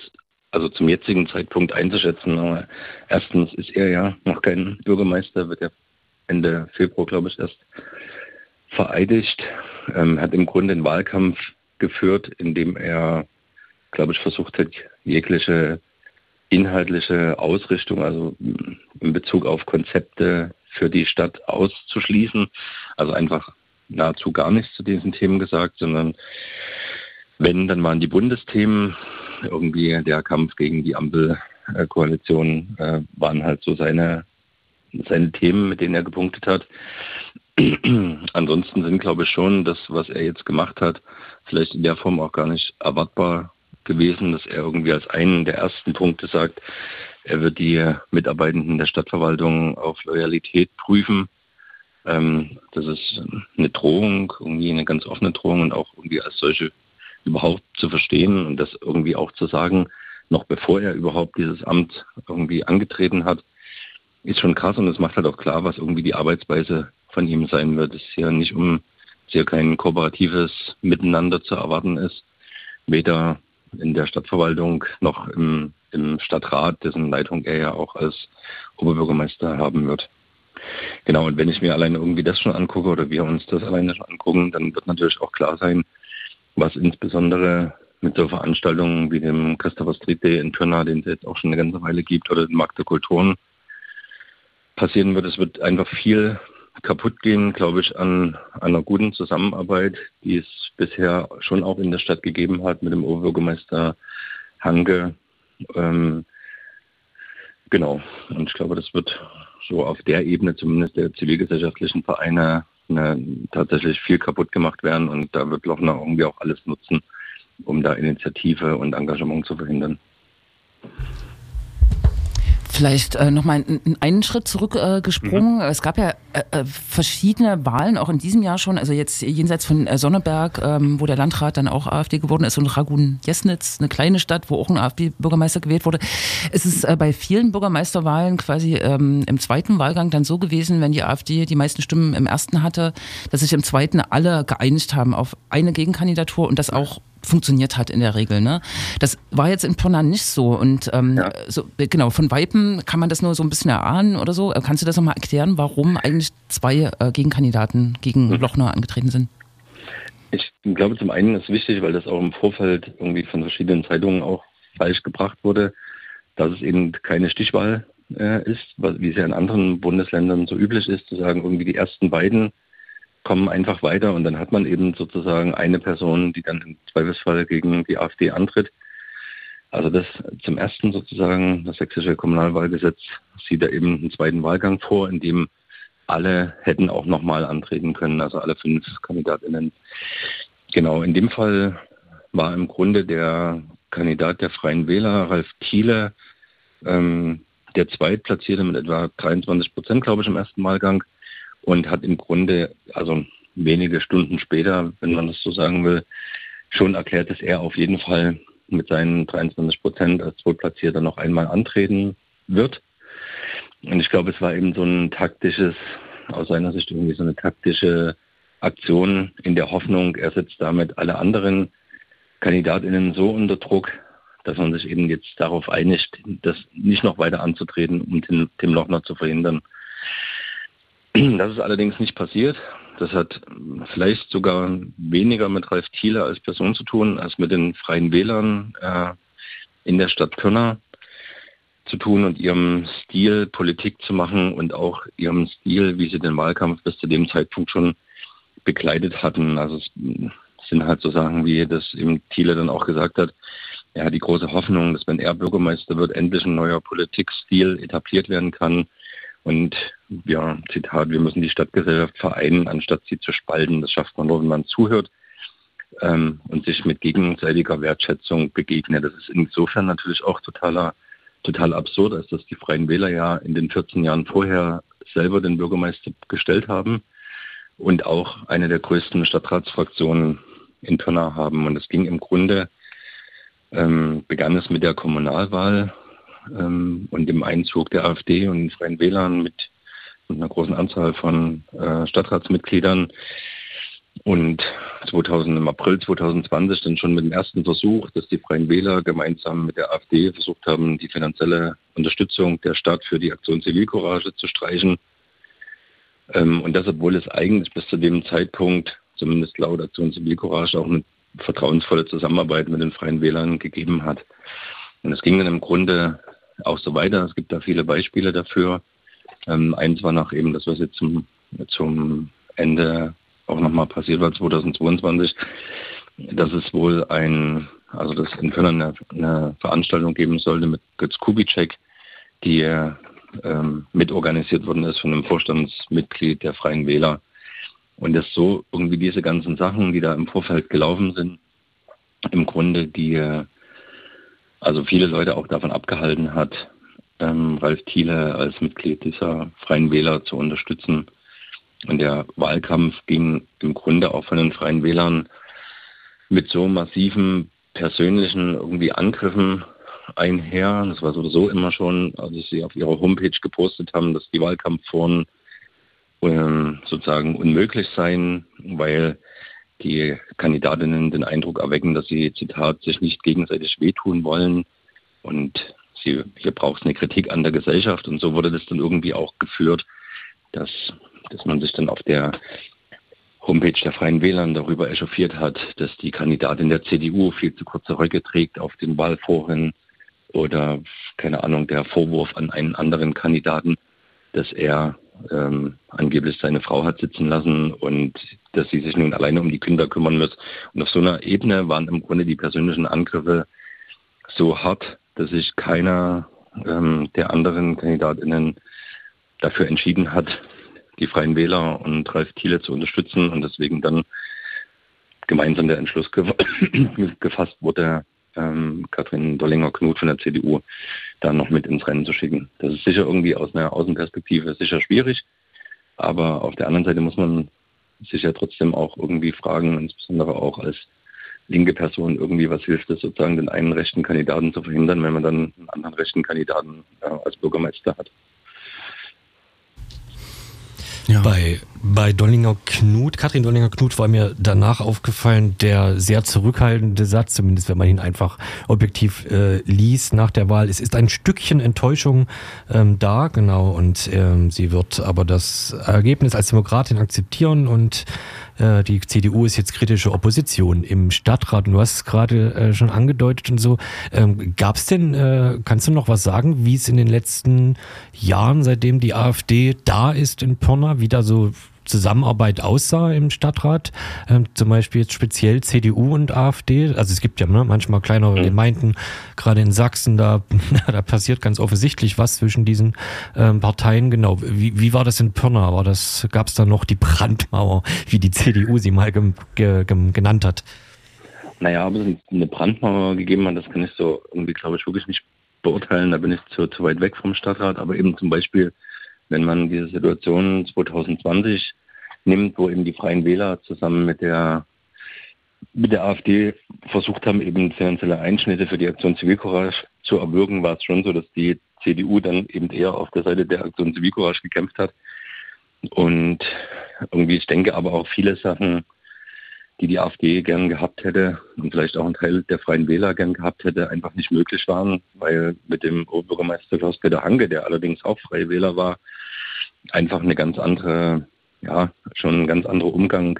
also zum jetzigen Zeitpunkt einzuschätzen. Aber erstens ist er ja noch kein Bürgermeister, wird ja Ende Februar, glaube ich, erst vereidigt. Ähm, hat im Grunde den Wahlkampf geführt, indem er, glaube ich, versucht hat, jegliche inhaltliche Ausrichtung, also in Bezug auf Konzepte für die Stadt auszuschließen. Also einfach nahezu gar nichts zu diesen Themen gesagt, sondern wenn, dann waren die Bundesthemen irgendwie der Kampf gegen die Ampelkoalition äh, waren halt so seine seine Themen, mit denen er gepunktet hat. (clears throat) Ansonsten sind, glaube ich, schon das, was er jetzt gemacht hat, vielleicht in der Form auch gar nicht erwartbar gewesen, dass er irgendwie als einen der ersten Punkte sagt, er wird die Mitarbeitenden der Stadtverwaltung auf Loyalität prüfen. Ähm, das ist eine Drohung, irgendwie eine ganz offene Drohung und auch irgendwie als solche überhaupt zu verstehen und das irgendwie auch zu sagen, noch bevor er überhaupt dieses Amt irgendwie angetreten hat ist schon krass und es macht halt auch klar, was irgendwie die Arbeitsweise von ihm sein wird. Es ist ja nicht um sehr kein kooperatives Miteinander zu erwarten ist, weder in der Stadtverwaltung noch im, im Stadtrat, dessen Leitung er ja auch als Oberbürgermeister haben wird. Genau, und wenn ich mir alleine irgendwie das schon angucke oder wir uns das alleine schon angucken, dann wird natürlich auch klar sein, was insbesondere mit so Veranstaltungen wie dem Christopher Street Day in Pirna, den es jetzt auch schon eine ganze Weile gibt, oder den Markt der Kulturen, passieren wird. Es wird einfach viel kaputt gehen, glaube ich, an, einer guten Zusammenarbeit, die es bisher schon auch in der Stadt gegeben hat mit dem Oberbürgermeister Hanke. Ähm, genau. Und ich glaube, das wird so auf der Ebene zumindest der zivilgesellschaftlichen Vereine ne, tatsächlich viel kaputt gemacht werden und da wird Lochner irgendwie auch alles nutzen, um da Initiative und Engagement zu verhindern. Vielleicht äh, nochmal einen Schritt zurückgesprungen. Äh, mhm. Es gab ja äh, äh, verschiedene Wahlen, auch in diesem Jahr schon. Also jetzt jenseits von äh, Sonneberg, ähm, wo der Landrat dann auch AfD geworden ist, und Ragun-Jesnitz, eine kleine Stadt, wo auch ein AfD-Bürgermeister gewählt wurde. Es ist äh, bei vielen Bürgermeisterwahlen quasi ähm, im zweiten Wahlgang dann so gewesen, wenn die AfD die meisten Stimmen im ersten hatte, dass sich im zweiten alle geeinigt haben auf eine Gegenkandidatur und das auch funktioniert hat in der Regel. Ne? Das war jetzt in Pirna nicht so. Und ähm, ja. so, genau, von Weipen kann man das nur so ein bisschen erahnen oder so. Kannst du das nochmal erklären, warum eigentlich zwei äh, Gegenkandidaten gegen mhm. Lochner angetreten sind? Ich glaube, zum einen ist wichtig, weil das auch im Vorfeld irgendwie von verschiedenen Zeitungen auch falsch gebracht wurde, dass es eben keine Stichwahl äh, ist, wie es ja in anderen Bundesländern so üblich ist, zu sagen, irgendwie die ersten beiden kommen einfach weiter und dann hat man eben sozusagen eine Person, die dann im Zweifelsfall gegen die AfD antritt. Also das zum ersten sozusagen, das sächsische Kommunalwahlgesetz sieht da eben einen zweiten Wahlgang vor, in dem alle hätten auch nochmal antreten können, also alle fünf Kandidatinnen. Genau, in dem Fall war im Grunde der Kandidat der Freien Wähler, Ralf Thiele, ähm, der Zweitplatzierte mit etwa 23 Prozent, glaube ich, im ersten Wahlgang und hat im Grunde, also wenige Stunden später, wenn man das so sagen will, schon erklärt, dass er auf jeden Fall mit seinen 23 Prozent als Zweitplatzierter noch einmal antreten wird. Und ich glaube, es war eben so ein taktisches, aus seiner Sicht irgendwie so eine taktische Aktion in der Hoffnung, er setzt damit alle anderen Kandidatinnen so unter Druck, dass man sich eben jetzt darauf einigt, das nicht noch weiter anzutreten, um Tim, Tim Lochner zu verhindern. Das ist allerdings nicht passiert. Das hat vielleicht sogar weniger mit Ralf Thiele als Person zu tun, als mit den Freien Wählern äh, in der Stadt Pirna zu tun und ihrem Stil Politik zu machen und auch ihrem Stil, wie sie den Wahlkampf bis zu dem Zeitpunkt schon begleitet hatten. Also es sind halt so Sachen, wie das eben Thiele dann auch gesagt hat. Er hat die große Hoffnung, dass wenn er Bürgermeister wird, endlich ein neuer Politikstil etabliert werden kann, und ja, Zitat, wir müssen die Stadtgesellschaft vereinen, anstatt sie zu spalten. Das schafft man nur, wenn man zuhört ähm, und sich mit gegenseitiger Wertschätzung begegnet. Das ist insofern natürlich auch totaler, total absurd, als dass die Freien Wähler ja in den 14 Jahren vorher selber den Bürgermeister gestellt haben und auch eine der größten Stadtratsfraktionen in Pirna haben. Und es ging im Grunde, ähm, begann es mit der Kommunalwahl ähm, und dem Einzug der AfD und den Freien Wählern mit, mit einer großen Anzahl von äh, Stadtratsmitgliedern. Und 2000, im April 2020 dann schon mit dem ersten Versuch, dass die Freien Wähler gemeinsam mit der AfD versucht haben, die finanzielle Unterstützung der Stadt für die Aktion Zivilcourage zu streichen. Ähm, und das, obwohl es eigentlich bis zu dem Zeitpunkt, zumindest laut Aktion Zivilcourage, auch eine vertrauensvolle Zusammenarbeit mit den Freien Wählern gegeben hat. Und es ging dann im Grunde auch so weiter. Es gibt da viele Beispiele dafür. Ähm, eins war nach eben das, was jetzt zum, zum Ende auch nochmal passiert war, 2022, dass es wohl ein, also dass in Köln eine, eine Veranstaltung geben sollte mit Götz Kubitschek, die ähm, mitorganisiert worden ist von einem Vorstandsmitglied der Freien Wähler. Und dass so irgendwie diese ganzen Sachen, die da im Vorfeld gelaufen sind, im Grunde die also viele Leute auch davon abgehalten hat, ähm, Ralf Thiele als Mitglied dieser Freien Wähler zu unterstützen. Und der Wahlkampf ging im Grunde auch von den Freien Wählern mit so massiven persönlichen irgendwie Angriffen einher. Das war sowieso immer schon, als sie auf ihrer Homepage gepostet haben, dass die Wahlkampfforen ähm, sozusagen unmöglich seien, weil die Kandidatinnen den Eindruck erwecken, dass sie, Zitat, sich nicht gegenseitig wehtun wollen. Und sie, hier braucht es eine Kritik an der Gesellschaft. Und so wurde das dann irgendwie auch geführt, dass, dass man sich dann auf der Homepage der Freien Wählern darüber echauffiert hat, dass die Kandidatin der CDU viel zu kurze Röcke trägt auf den Wahlforen oder, keine Ahnung, der Vorwurf an einen anderen Kandidaten, dass er ähm, angeblich seine Frau hat sitzen lassen und dass sie sich nun alleine um die Kinder kümmern muss. Und auf so einer Ebene waren im Grunde die persönlichen Angriffe so hart, dass sich keiner ähm, der anderen Kandidatinnen dafür entschieden hat, die Freien Wähler und Ralf Thiele zu unterstützen und deswegen dann gemeinsam der Entschluss ge (coughs) gefasst wurde, ähm, Katrin Dollinger-Knut von der CDU da noch mit ins Rennen zu schicken. Das ist sicher irgendwie aus einer Außenperspektive sicher schwierig, aber auf der anderen Seite muss man sich ja trotzdem auch irgendwie fragen, insbesondere auch als linke Person irgendwie, was hilft es sozusagen, den einen rechten Kandidaten zu verhindern, wenn man dann einen anderen rechten Kandidaten äh, als Bürgermeister hat. Ja. Bei, bei Dollinger Knut, Katrin Dollinger Knut war mir danach aufgefallen, der sehr zurückhaltende Satz, zumindest wenn man ihn einfach objektiv äh, liest nach der Wahl. Es ist ein Stückchen Enttäuschung ähm, da, genau, und ähm, sie wird aber das Ergebnis als Demokratin akzeptieren und äh, die CDU ist jetzt kritische Opposition im Stadtrat. Und du hast es gerade äh, schon angedeutet und so. Ähm, Gab es denn, äh, kannst du noch was sagen, wie es in den letzten Jahren, seitdem die AfD da ist in Pirna, wie da so Zusammenarbeit aussah im Stadtrat, ähm, zum Beispiel jetzt speziell CDU und AfD. Also es gibt ja ne, manchmal kleinere mhm. Gemeinden, gerade in Sachsen, da, (laughs) da passiert ganz offensichtlich was zwischen diesen ähm, Parteien. Genau. Wie, wie war das in Pirna? War das, gab es da noch die Brandmauer, (laughs) wie die CDU sie mal ge, ge, ge, genannt hat? Naja, ob es eine Brandmauer gegeben hat, das kann ich so irgendwie, glaube ich, wirklich nicht beurteilen. Da bin ich zu, zu weit weg vom Stadtrat. Aber eben zum Beispiel wenn man diese Situation 2020 nimmt, wo eben die Freien Wähler zusammen mit der mit der AfD versucht haben, eben finanzielle Einschnitte für die Aktion Zivilcourage zu erwirken, war es schon so, dass die CDU dann eben eher auf der Seite der Aktion Zivilcourage gekämpft hat. Und irgendwie, ich denke aber auch viele Sachen, die die AfD gern gehabt hätte und vielleicht auch ein Teil der Freien Wähler gern gehabt hätte, einfach nicht möglich waren, weil mit dem Oberbürgermeister Klaus-Peter Hanke, der allerdings auch Freie Wähler war, einfach eine ganz andere, ja, schon ein ganz anderer Umgang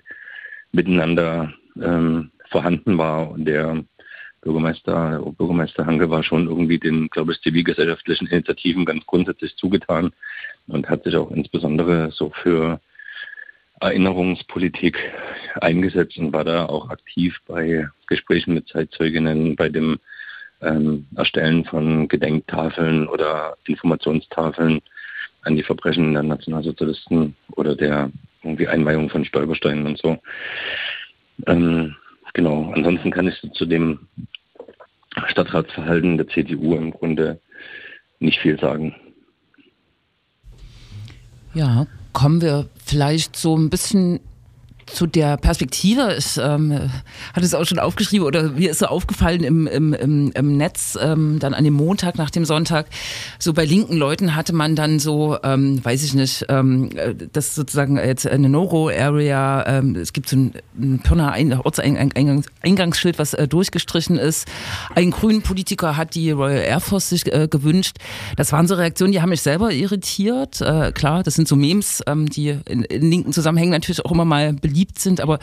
miteinander ähm, vorhanden war. Und der Bürgermeister, der Oberbürgermeister Hanke war schon irgendwie den, glaube ich, zivilgesellschaftlichen Initiativen ganz grundsätzlich zugetan und hat sich auch insbesondere so für Erinnerungspolitik eingesetzt und war da auch aktiv bei Gesprächen mit Zeitzeuginnen, bei dem ähm, Erstellen von Gedenktafeln oder Informationstafeln an die Verbrechen der Nationalsozialisten oder der irgendwie Einweihung von Stolpersteinen und so. Ähm, genau, ansonsten kann ich zu dem Stadtratsverhalten der CDU im Grunde nicht viel sagen. Ja, kommen wir vielleicht so ein bisschen zu der Perspektive, ich ähm, hatte es auch schon aufgeschrieben oder mir ist so aufgefallen im, im, im, im Netz, ähm, dann an dem Montag nach dem Sonntag, so bei linken Leuten hatte man dann so, ähm, weiß ich nicht, ähm, das sozusagen jetzt eine No-Go-Area, ähm, es gibt so ein, ein Pirna Ortseingangsschild, was äh, durchgestrichen ist. Ein grünen Politiker hat die Royal Air Force sich äh, gewünscht. Das waren so Reaktionen, die haben mich selber irritiert. Äh, klar, das sind so Memes, ähm, die in, in linken Zusammenhängen natürlich auch immer mal beliebt beliebt sind. Aber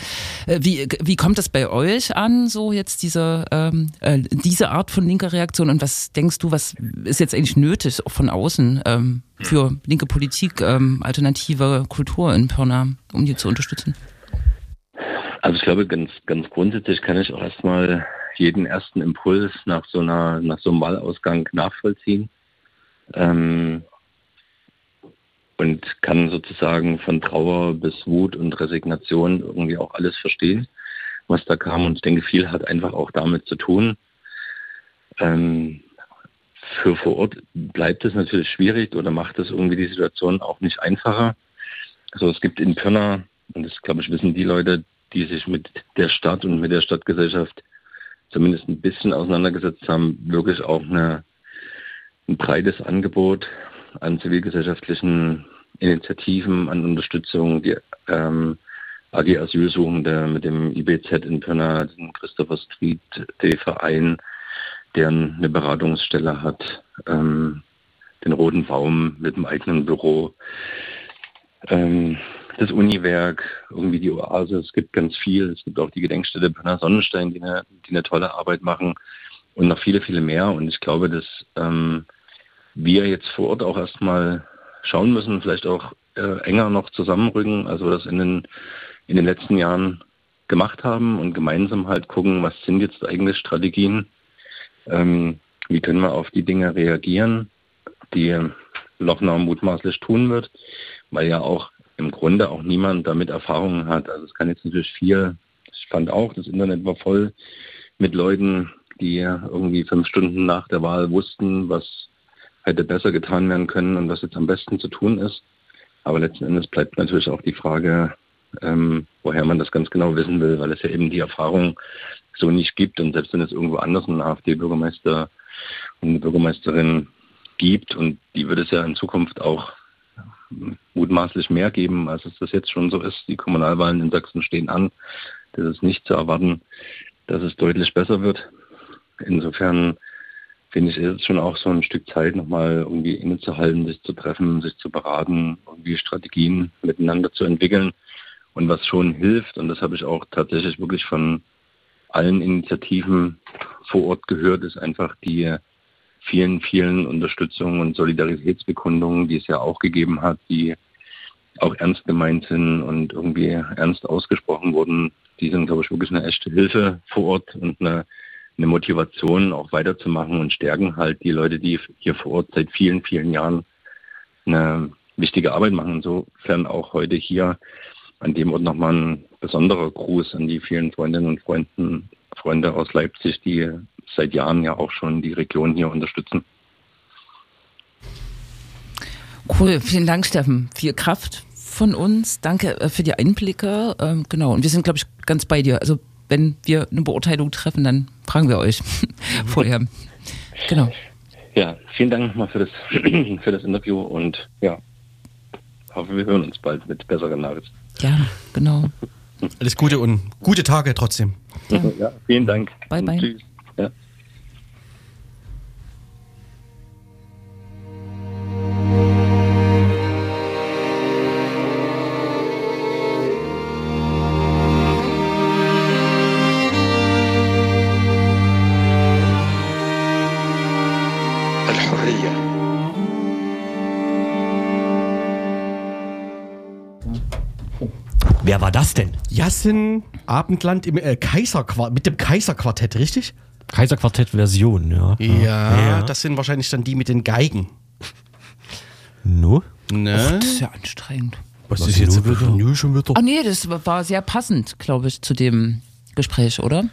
äh, wie, wie kommt das bei euch an, so jetzt diese, ähm, äh, diese Art von linker Reaktion? Und was denkst du, was ist jetzt eigentlich nötig, auch von außen, ähm, für linke Politik, ähm, alternative Kultur in Pirna, um die zu unterstützen? Also ich glaube, ganz, ganz grundsätzlich kann ich auch erstmal jeden ersten Impuls nach so einer, nach so einem Wahlausgang nachvollziehen. Ähm, und kann sozusagen von Trauer bis Wut und Resignation irgendwie auch alles verstehen, was da kam. Und ich denke, viel hat einfach auch damit zu tun. Ähm, für vor Ort bleibt es natürlich schwierig oder macht es irgendwie die Situation auch nicht einfacher. Also es gibt in Pirna, und das glaube ich wissen die Leute, die sich mit der Stadt und mit der Stadtgesellschaft zumindest ein bisschen auseinandergesetzt haben, wirklich auch eine, ein breites Angebot an zivilgesellschaftlichen Initiativen, an Unterstützung, die ähm, AG Asylsuchende mit dem IBZ in Pirna, den Christopher Street der Verein, der eine Beratungsstelle hat, ähm, den Roten Baum mit dem eigenen Büro, ähm, das Uniwerk, irgendwie die Oase, es gibt ganz viel. Es gibt auch die Gedenkstätte Pirna Sonnenstein, die eine, die eine tolle Arbeit machen und noch viele, viele mehr. Und ich glaube, dass ähm, wir jetzt vor Ort auch erstmal schauen müssen, vielleicht auch äh, enger noch zusammenrücken, also das in den, in den letzten Jahren gemacht haben und gemeinsam halt gucken, was sind jetzt eigentlich Strategien, ähm, wie können wir auf die Dinge reagieren, die Lochner mutmaßlich tun wird, weil ja auch im Grunde auch niemand damit Erfahrungen hat. Also es kann jetzt natürlich viel. Ich fand auch, das Internet war voll mit Leuten, die irgendwie fünf Stunden nach der Wahl wussten, was hätte besser getan werden können und was jetzt am besten zu tun ist. Aber letzten Endes bleibt natürlich auch die Frage, ähm, woher man das ganz genau wissen will, weil es ja eben die Erfahrung so nicht gibt. Und selbst wenn es irgendwo anders einen AfD-Bürgermeister und eine Bürgermeisterin gibt, und die wird es ja in Zukunft auch mutmaßlich mehr geben, als es das jetzt schon so ist. Die Kommunalwahlen in Sachsen stehen an. Das ist nicht zu erwarten, dass es deutlich besser wird. Insofern finde ich, ist es schon auch so ein Stück Zeit, nochmal irgendwie innezuhalten, sich zu treffen, sich zu beraten, irgendwie Strategien miteinander zu entwickeln. Und was schon hilft, und das habe ich auch tatsächlich wirklich von allen Initiativen vor Ort gehört, ist einfach die vielen, vielen Unterstützungen und Solidaritätsbekundungen, die es ja auch gegeben hat, die auch ernst gemeint sind und irgendwie ernst ausgesprochen wurden. Die sind, glaube ich, wirklich eine echte Hilfe vor Ort und eine eine Motivation auch weiterzumachen und stärken halt die Leute, die hier vor Ort seit vielen, vielen Jahren eine wichtige Arbeit machen. Insofern auch heute hier an dem Ort nochmal ein besonderer Gruß an die vielen Freundinnen und Freunden, Freunde aus Leipzig, die seit Jahren ja auch schon die Region hier unterstützen. Cool, vielen Dank, Steffen. Viel Kraft von uns. Danke äh, für die Einblicke. Ähm, genau, und wir sind, glaube ich, ganz bei dir. Also wenn wir eine Beurteilung treffen, dann fragen wir euch (laughs) vorher. Genau. Ja, vielen Dank nochmal für das, (clears throat) für das Interview und ja, hoffe, wir hören uns bald mit besseren Nachrichten. Ja, genau. Alles Gute und gute Tage trotzdem. Ja. Ja, vielen Dank. Bye, bye. Tschüss. Wer war das denn? Jassen Abendland im äh, Kaiserquartett, mit dem Kaiserquartett, richtig? Kaiserquartett-Version, ja. Ja, das sind wahrscheinlich dann die mit den Geigen. No? Ne? Das ist ja anstrengend. Was Was ist jetzt nur wieder? Schon wieder? Ach nee, das war sehr passend, glaube ich, zu dem Gespräch, oder?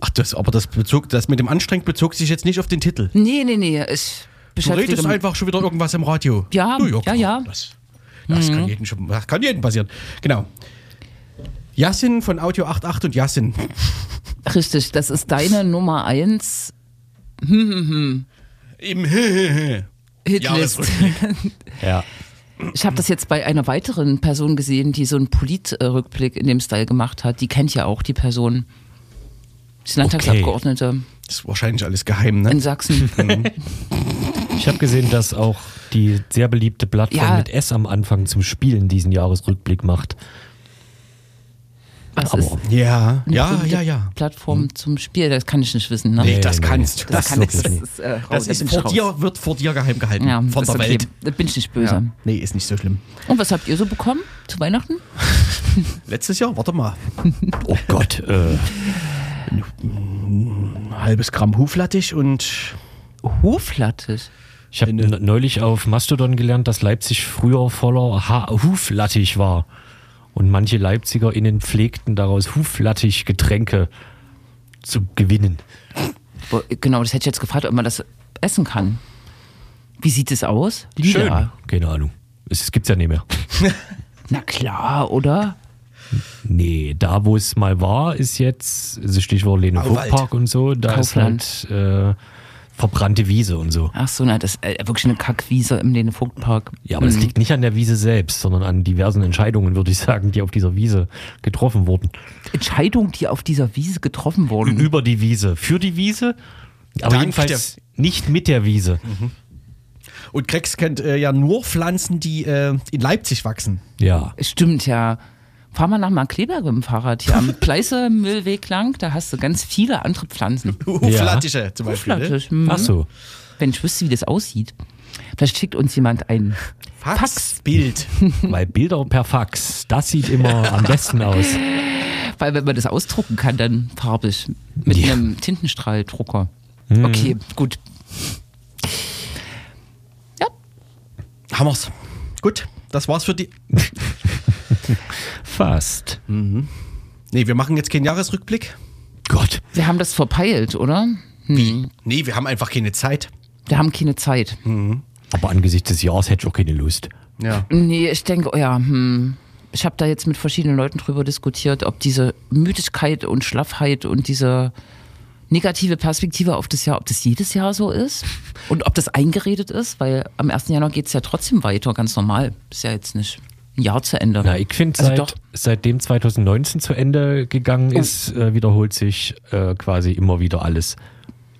Ach, das, aber das bezog, das mit dem anstrengend bezog sich jetzt nicht auf den Titel. Nee, nee, nee. Ich Du redest einfach schon wieder irgendwas im Radio. Ja, Na ja, klar, ja. Das, das, kann jedem schon, das kann jedem passieren. Genau. Yassin von Audio 88 und Yassin. Richtig, das ist deine Nummer eins Im Hitlist. (laughs) Ja. Ich habe das jetzt bei einer weiteren Person gesehen, die so einen Politrückblick in dem Style gemacht hat. Die kennt ja auch die Person. Die ist Landtagsabgeordnete Das ist wahrscheinlich alles geheim, ne? in Sachsen. (laughs) Ich habe gesehen, dass auch die sehr beliebte Plattform Ja. mit S am Anfang zum Spielen diesen Jahresrückblick macht. Was Aber- ist Ja, eine ja, ja, ja. Plattform zum Spiel? Das kann ich nicht wissen. Ne? Nee, das kannst du. das, Das, kann ich. wirklich Das nicht. ist, äh, das da ist vor raus. dir, wird vor dir geheim gehalten. Ja, von der okay. Welt. Da bin ich nicht böse. Ja. Nee, ist nicht so schlimm. Und was habt ihr so bekommen zu Weihnachten? (laughs) Letztes Jahr, warte mal, Oh Gott, äh, ein halbes Gramm Huflattich und Hoflattich. Ich habe neulich auf Mastodon gelernt, dass Leipzig früher voller ha Huflattich war. Und manche LeipzigerInnen pflegten daraus Huflattich-Getränke zu gewinnen. Genau, das hätte ich jetzt gefragt, ob man das essen kann. Wie sieht es aus? Lila. Keine Ahnung. Es gibt's ja nicht mehr. (laughs) Na klar, oder? Nee, da wo es mal war, ist jetzt, also Stichwort Lene. Park und so, da Kaufland. ist halt äh, verbrannte Wiese und so. Ach so, na, das ist äh, wirklich eine Kackwiese im Lene-Vogt-Park. Ja, aber das liegt nicht an der Wiese selbst, sondern an diversen Entscheidungen, würde ich sagen, die auf dieser Wiese getroffen wurden. Entscheidungen, die auf dieser Wiese getroffen wurden. Über die Wiese, für die Wiese, aber Dank jedenfalls nicht mit der Wiese. Und Grex kennt äh, ja nur Pflanzen, die äh, in Leipzig wachsen. Ja. Stimmt, ja. Fahr mal nach Markleberg mit dem Fahrrad hier am (laughs) Pleiße-Müllweg lang, da hast du ganz viele andere Pflanzen. (laughs) Huflattische zum Beispiel. Ne? Huflattich, mhm. Ach so. Wenn ich wüsste, wie das aussieht. Vielleicht schickt uns jemand ein Faxbild. (laughs) Weil Bilder per Fax, das sieht immer am besten aus. Weil wenn man das ausdrucken kann, dann farbig. Mit Ja. einem Tintenstrahldrucker. Okay, gut. Ja, Hammer's. Gut. Das war's für die. (laughs) Fast. Nee, wir machen jetzt keinen Jahresrückblick. Gott. Wir haben das verpeilt, oder? Hm. Nee, wir haben einfach keine Zeit. Wir haben keine Zeit. Aber angesichts des Jahres hätte ich auch keine Lust. Ja. Nee, ich denke, oh ja, hm. ich habe da jetzt mit verschiedenen Leuten drüber diskutiert, ob diese Müdigkeit und Schlaffheit und diese negative Perspektive auf das Jahr, ob das jedes Jahr so ist und ob das eingeredet ist, weil am 1. Januar geht es ja trotzdem weiter, ganz normal. Ist ja jetzt nicht ein Jahr zu Ende. Na, ich finde, Also seit, seitdem 2019 zu Ende gegangen ist, äh, wiederholt sich äh, quasi immer wieder alles.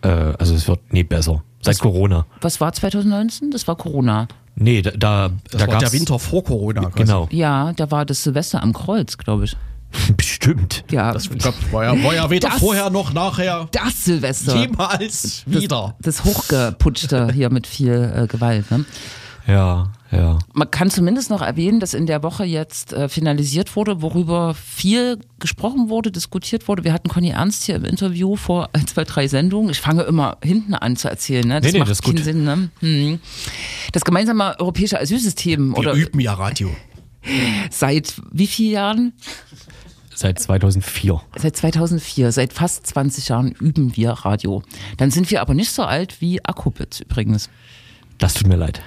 Äh, also es wird nie besser. Seit Corona. Was war 2019? Das war Corona. Nee, da, da, Das da war der Winter vor Corona. quasi. Genau. Ja, da war das Silvester am Kreuz, glaube ich. (laughs) Bestimmt. Ja, Das glaub, war, ja, war ja weder Das- vorher noch nachher das Silvester. jemals wieder. Das Hochgeputschte hier mit viel äh, Gewalt. Ne? Ja, ja. Man kann zumindest noch erwähnen, dass in der Woche jetzt äh, finalisiert wurde, worüber viel gesprochen wurde, diskutiert wurde. Wir hatten Conny Ernst hier im Interview vor (laughs) ein, zwei, drei Sendungen. Ich fange immer hinten an zu erzählen. Ne? Das Nee, nee, macht das keinen gut. Sinn. Ne? Hm. Das gemeinsame europäische Asylsystem Wir oder üben ja Radio. seit wie vielen Jahren? Seit 2004. Seit 2004, seit fast 20 Jahren üben wir Radio. Dann sind wir aber nicht so alt wie Akubit übrigens. Das tut mir leid.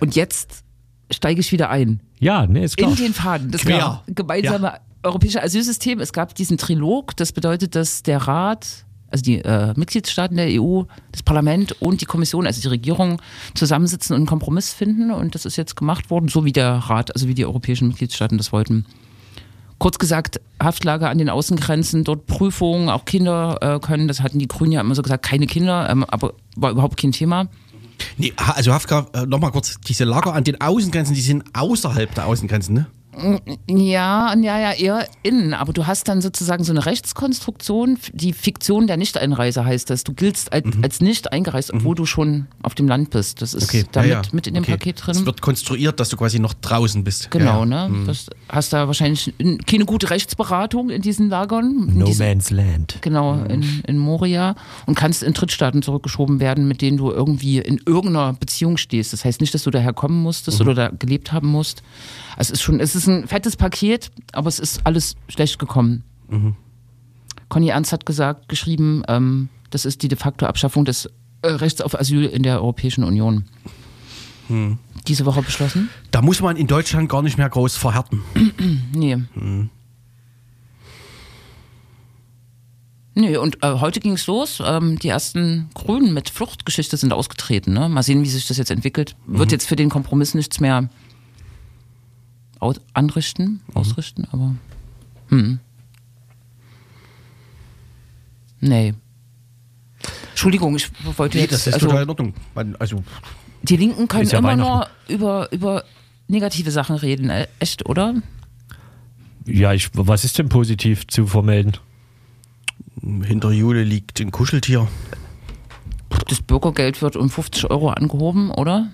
Und jetzt steige ich wieder ein. Ja, nee, ist klar. In den Faden. Das Quer. war gemeinsame europäische Asylsystem. Es gab diesen Trilog. Das bedeutet, dass der Rat, also die äh, Mitgliedstaaten der EU, das Parlament und die Kommission, also die Regierung, zusammensitzen und einen Kompromiss finden. Und das ist jetzt gemacht worden, so wie der Rat, also wie die europäischen Mitgliedstaaten das wollten. Kurz gesagt, Haftlager an den Außengrenzen, dort Prüfungen, auch Kinder äh, können, das hatten die Grünen ja immer so gesagt, keine Kinder, ähm, aber war überhaupt kein Thema. Nee, also Hafka, äh, nochmal kurz, diese Lager an den Außengrenzen, die sind außerhalb der Außengrenzen, ne? Ja, ja, ja, eher innen. Aber du hast dann sozusagen so eine Rechtskonstruktion, die Fiktion der Nicht-Einreise heißt das. Du giltst als, als nicht eingereist, obwohl du schon auf dem Land bist. Das ist damit ja, ja. mit in dem Okay. Paket drin. Es wird konstruiert, dass du quasi noch draußen bist. Genau, ja. ne? Das hast da wahrscheinlich keine gute Rechtsberatung in diesen Lagern. In No diesen- Man's Land. Genau, in, in Moria und kannst in Drittstaaten zurückgeschoben werden, mit denen du irgendwie in irgendeiner Beziehung stehst. Das heißt nicht, dass du daher kommen musstest oder da gelebt haben musst. Es ist schon, es ist ein fettes Paket, aber es ist alles schlecht gekommen. Conny Ernst hat gesagt, geschrieben, ähm, das ist die de facto Abschaffung des äh, Rechts auf Asyl in der Europäischen Union. Diese Woche beschlossen? Da muss man in Deutschland gar nicht mehr groß verhärten. (clears throat) Nee. Nee, und äh, heute ging es los. Ähm, die ersten Grünen mit Fluchtgeschichte sind ausgetreten. Ne? Mal sehen, wie sich das jetzt entwickelt. Wird jetzt für den Kompromiss nichts mehr aus anrichten, ausrichten, aber. Hm. Nee. Entschuldigung, ich wollte Nee, jetzt. das ist also, total in Ordnung. Man, also, die Linken können ja immer nur über, über negative Sachen reden. Äh, Echt, oder? Ja, ich, was ist denn positiv zu vermelden? hinter Jule liegt ein Kuscheltier. Das Bürgergeld wird um 50 Euro angehoben, oder?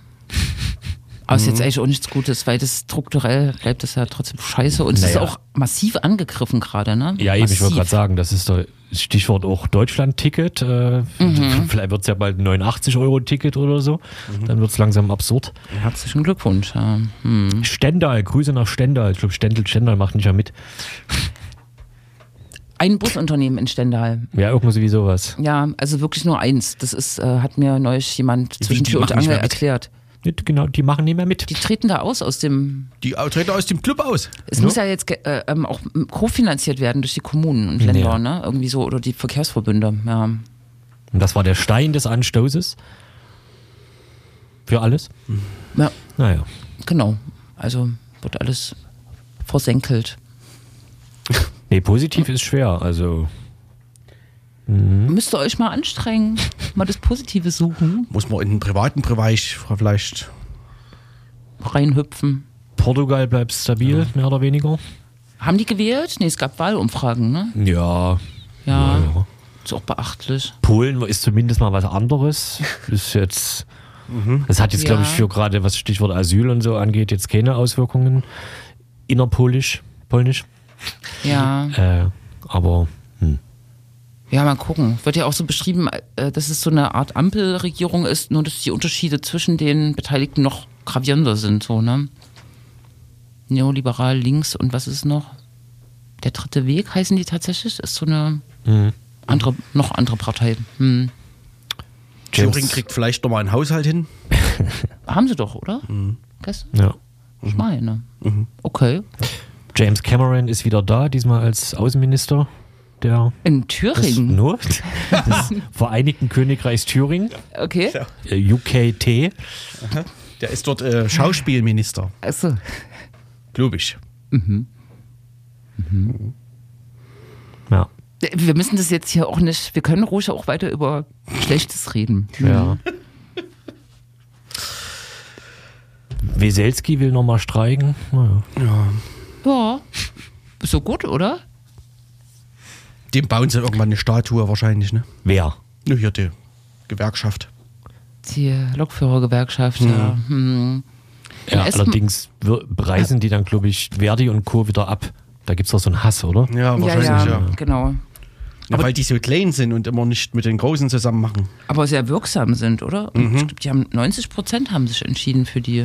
Aber ist jetzt eigentlich auch nichts Gutes, weil das strukturell bleibt das ja trotzdem scheiße und es ist auch massiv angegriffen gerade, ne? Ja, eben, ich wollte gerade sagen, das ist das Stichwort auch Deutschland-Ticket. Äh, Mhm. (laughs) Vielleicht wird es ja bald ein 89-Euro-Ticket oder so. Dann wird es langsam absurd. Herzlichen Glückwunsch. Ja. Hm. Stendal, Grüße nach Stendal. Ich glaube, Stendal, Stendal macht nicht ja mit. Ein Busunternehmen in Stendal. Ja, irgendwie wie sowas. Ja, also wirklich nur eins. Das ist, äh, hat mir neulich jemand zwischen Tür und Angel mehr erklärt. Nicht, genau, die machen nicht mehr mit. Die treten da aus aus dem. Die treten aus dem Club aus. Es muss ja jetzt äh, ähm, auch kofinanziert werden durch die Kommunen und Länder, Ja. ne? Irgendwie so oder die Verkehrsverbünde. Ja. Und das war der Stein des Anstoßes. Für alles? ja, Naja. genau. Also wird alles versenkelt. Nee, positiv ist schwer. Also, Müsst ihr euch mal anstrengen, mal das Positive suchen, Muss man in den privaten Bereich vielleicht. reinhüpfen. Portugal bleibt stabil, mehr oder weniger. Haben die gewählt? Nee, es gab Wahlumfragen, ne? Ja. Ja. ja. Ist auch beachtlich. Polen ist zumindest mal was anderes. Ist jetzt. Das hat jetzt, glaube ich, Ja. für gerade was Stichwort Asyl und so angeht, jetzt keine Auswirkungen. Innerpolisch, polnisch. Ja. Äh, aber hm. Ja, mal gucken. Wird ja auch so beschrieben, äh, dass es so eine Art Ampelregierung ist, nur dass die Unterschiede zwischen den Beteiligten noch gravierender sind, so, ne? neoliberal links und was ist noch? Der dritte Weg heißen die tatsächlich? Ist so eine andere, noch andere Partei. Hm. Thüringen kriegt vielleicht nochmal einen Haushalt hin. (laughs) Haben sie doch, oder? Gestern? Ja. Ich meine. Okay. James Cameron ist wieder da, diesmal als Außenminister der In Thüringen. nur, des (laughs) Vereinigten Königreichs Thüringen, Okay. äh, UKT. Der ist dort äh, Schauspielminister, Achso. glaube ich. Ja. Wir müssen das jetzt hier auch nicht, wir können ruhig auch weiter über Schlechtes reden. ja. Weselski will nochmal streiken. Naja. Ja. Ist so gut, oder? Dem bauen sie irgendwann eine Statue wahrscheinlich, ne? Wer? Nur hier die Gewerkschaft. Die Lokführergewerkschaft, ja. Hm. Ja, allerdings preisen die dann, glaube ich, Verdi und Co. wieder ab. Da gibt es doch so einen Hass, oder? Ja, Ja, wahrscheinlich, ja, ja. genau. ja. weil die so klein sind und immer nicht mit den Großen zusammen machen. Aber sehr wirksam sind, oder? Und Ich glaube, die haben 90 Prozent haben sich entschieden für die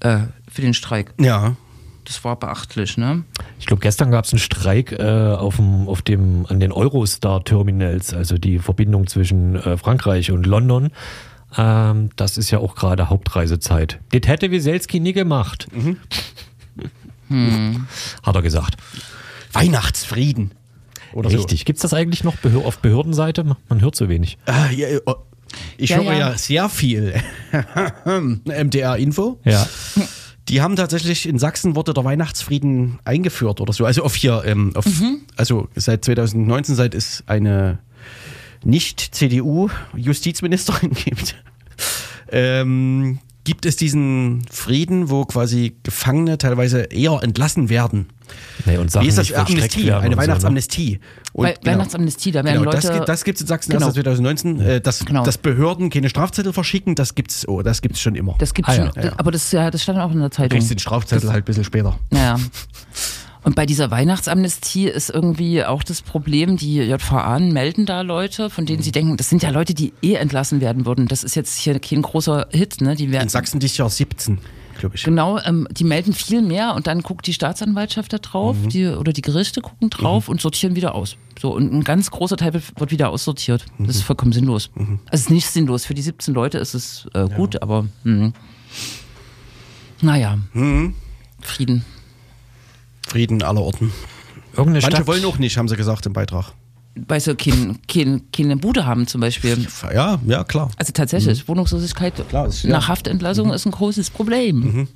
äh, für den Streik. Ja. Das war beachtlich, ne? Ich glaube, gestern gab es einen Streik äh, auf dem, auf dem, an den Eurostar-Terminals, also die Verbindung zwischen äh, Frankreich und London. Ähm, das ist ja auch gerade Hauptreisezeit. Das hätte Wieselski nie gemacht. (laughs) Hat er gesagt. Weihnachtsfrieden. Oder Richtig. Gibt es das eigentlich noch Behör auf Behördenseite? Man hört so wenig. So. Ah, ja, oh, ich Ja, höre ja. ja. sehr viel (laughs) MDR-Info. Ja. (laughs) Die haben tatsächlich in Sachsen wurde der Weihnachtsfrieden eingeführt oder so. Also auf hier, ähm, auf, also seit 2019, seit es eine Nicht-CDU-Justizministerin (laughs) gibt, ähm, gibt es diesen Frieden, wo quasi Gefangene teilweise eher entlassen werden. Nee, und Sachen Wie ist das? Amnestie, eine und so, ne? Weihnachtsamnestie. Und Wei- Weihnachtsamnestie, da werden Genau, das, Leute. gibt- das gibt es in Sachsen Genau. erst seit 2019. Äh, dass, Genau. dass Behörden keine Strafzettel verschicken, das gibt's, oh, das gibt's schon immer. das gibt Ah, schon, ja. das- aber das, ja, das stand auch in der du Zeitung. kriegst den Strafzettel halt ein bisschen später. Naja. (laughs) Und bei dieser Weihnachtsamnestie ist irgendwie auch das Problem, die JVA melden da Leute, von denen sie denken, das sind ja Leute, die eh entlassen werden würden. Das ist jetzt hier kein großer Hit, ne? Die werden In Sachsen dieses Jahr 17, glaube ich. Genau, ähm, die melden viel mehr und dann guckt die Staatsanwaltschaft da drauf, Mhm. die, oder die Gerichte gucken drauf und sortieren wieder aus. So, und ein ganz großer Teil wird- wieder aussortiert. Das Mhm. ist vollkommen sinnlos. Also es ist nicht sinnlos. Für die 17 Leute ist es äh, gut, aber hm. naja. Mhm. Frieden. Frieden aller Orten. Irgendeine Manche Stadt, wollen auch nicht, haben sie gesagt im Beitrag. Weil sie kein, kein, keine Bude haben zum Beispiel. Ja, ja, klar. Also tatsächlich, Wohnungslosigkeit Mhm. Klar, ist- ja. Mhm. nach Haftentlassung ist ein großes Problem.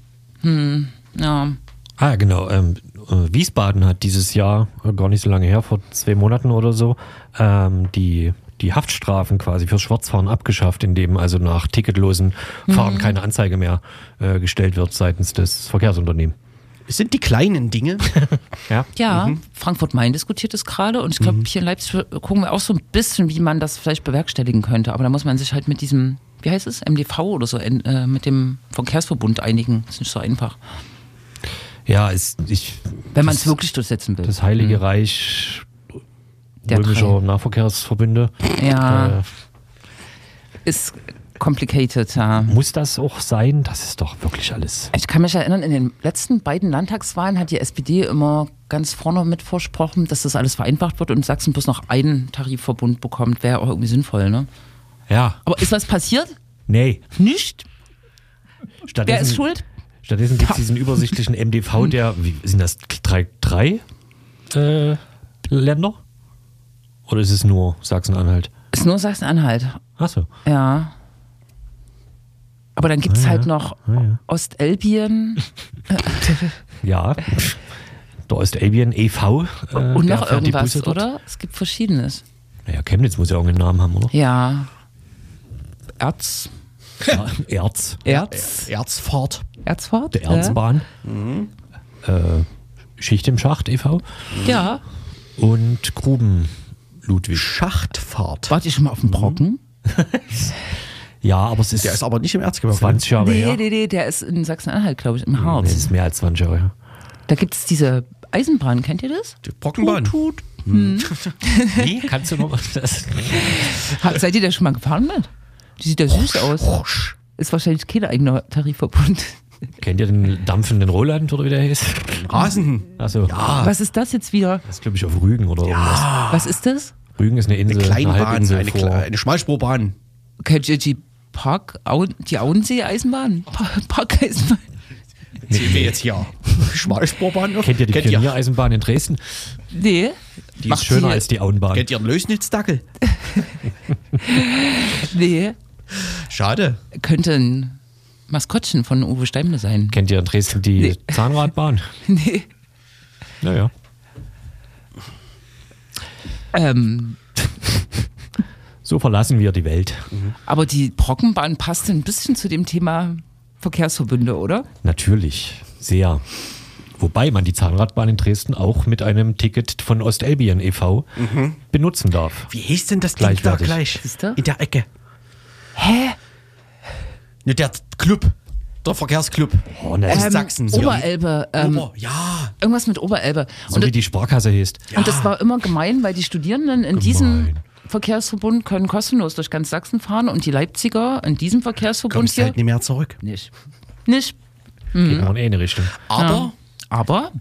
Hm, ja. Ah, genau. Ähm, äh, Wiesbaden hat dieses Jahr, gar nicht so lange her, vor zwei Monaten oder so, ähm, die, die Haftstrafen quasi fürs Schwarzfahren abgeschafft, indem also nach ticketlosen Fahren keine Anzeige mehr äh, gestellt wird seitens des Verkehrsunternehmens. Es sind die kleinen Dinge. (laughs) Ja. Ja, Mhm. Frankfurt-Main diskutiert es gerade und ich glaube, hier in Leipzig gucken wir auch so ein bisschen, wie man das vielleicht bewerkstelligen könnte. Aber da muss man sich halt mit diesem, wie heißt es, MDV oder so, äh, mit dem Verkehrsverbund einigen. Das ist nicht so einfach. Ja, ist, ich, Wenn man es wirklich durchsetzen will. das Heilige Reich Der römischer. Nahverkehrsverbünde. ja, Äh, ist complicated, ja. muss das auch sein? Das ist doch wirklich alles. Ich kann mich erinnern, in den letzten beiden Landtagswahlen hat die SPD immer ganz vorne mit versprochen, dass das alles vereinfacht wird und Sachsen bloß noch einen Tarifverbund bekommt. Wäre auch irgendwie sinnvoll, ne? Ja. Aber ist was passiert? Nee. Nicht? Wer Stattdessen, ist schuld? Stattdessen gibt es diesen übersichtlichen MDV, (laughs) der, wie sind das, drei, drei äh, Länder? Oder ist es nur Sachsen-Anhalt? Ist nur Sachsen-Anhalt. Achso. Ja. Aber dann gibt es Ah, halt ja. noch Ah, ja. Ostelbien (laughs) Ja. Der Ostelbien e.V. Äh, und der noch irgendwas, oder? Es gibt Verschiedenes. Naja, Chemnitz muss ja irgendeinen Namen haben, oder? Ja. Erz. Ja, Erz. Erz. Erzfahrt. Erzfahrt? Der Erzbahn. Mhm. Äh, Schicht im Schacht e.V. Ja. Und Gruben Ludwig. Schachtfahrt. Wart ihr schon mal auf dem Brocken? (laughs) Ja, aber es ist, Der ist aber nicht im Erzgebirge. 20 Jahre Nee, her. nee, nee, der ist in Sachsen-Anhalt, glaube ich, im Nee, Harz. es ist mehr als 20 Jahre her. Da gibt es diese Eisenbahn, kennt ihr das? Die Brockenbahn. Tut, tut. (laughs) Wie? Kannst du noch das? Seid ihr da schon mal gefahren mit? Die sieht ja süß aus. Ist wahrscheinlich kein eigener Tarifverbund. Kennt ihr den dampfenden Roland oder wie der hieß? Rasen. Achso, Was ist das jetzt wieder? das ist glaube ich auf Rügen oder irgendwas. Was ist das? Rügen ist eine Insel, Eine Kleinbahn, Halbinsel eine, vor. Kle- eine Schmalspurbahn. Kennt ihr die Park, die Auensee-Eisenbahn? Pa Parkeisenbahn? Sehen wir jetzt hier Schmalspurbahn. auf? Kennt ihr die kennt ihr, Pioniereisenbahn in Dresden? Nee. Die Macht ist schöner die- als die Auenbahn. kennt ihr einen Lösnitzdackel? (laughs) Nee. Schade. Könnte ein Maskottchen von Uwe Steimle sein. Kennt ihr in Dresden die Nee. Zahnradbahn? (laughs) Nee. Naja. Ähm, So verlassen wir die Welt. aber die Brockenbahn passt ein bisschen zu dem Thema Verkehrsverbünde, oder? Natürlich, sehr. Wobei man die Zahnradbahn in Dresden auch mit einem Ticket von Ostelbien e.V. benutzen darf. Wie hieß denn das Ding da gleich? In der Ecke. Hä? Ne, der Club. Der Verkehrsclub. Oh, ne, Ähm, Sachsen. Oberelbe. Ähm, Ober, ja. irgendwas mit Oberelbe. so Und, wie die Sparkasse hieß. und das war immer gemein, weil die Studierenden in diesem Gemein. Verkehrsverbund können kostenlos durch ganz Sachsen fahren und die Leipziger in diesem Verkehrsverbund Kommst hier halt nicht mehr zurück. nicht. Nicht. Geht nur in eine Richtung. Aber Aber,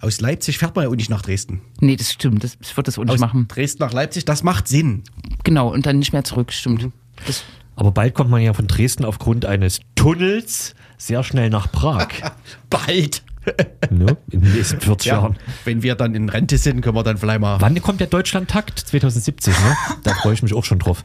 aus Leipzig fährt man ja auch nicht nach Dresden. nee, das stimmt. Das, ich würde das auch nicht Aus machen. Dresden nach Leipzig, das macht Sinn. Genau, und dann nicht mehr zurück, stimmt. Das, Aber bald kommt man ja von Dresden aufgrund eines Tunnels sehr schnell nach Prag. (laughs) Bald. (laughs) ne? In den nächsten 40 Ja, Jahren. wenn wir dann in Rente sind, können wir dann vielleicht mal. Wann kommt der Deutschland-Takt? 2070, ne? Da freue ich mich auch schon drauf.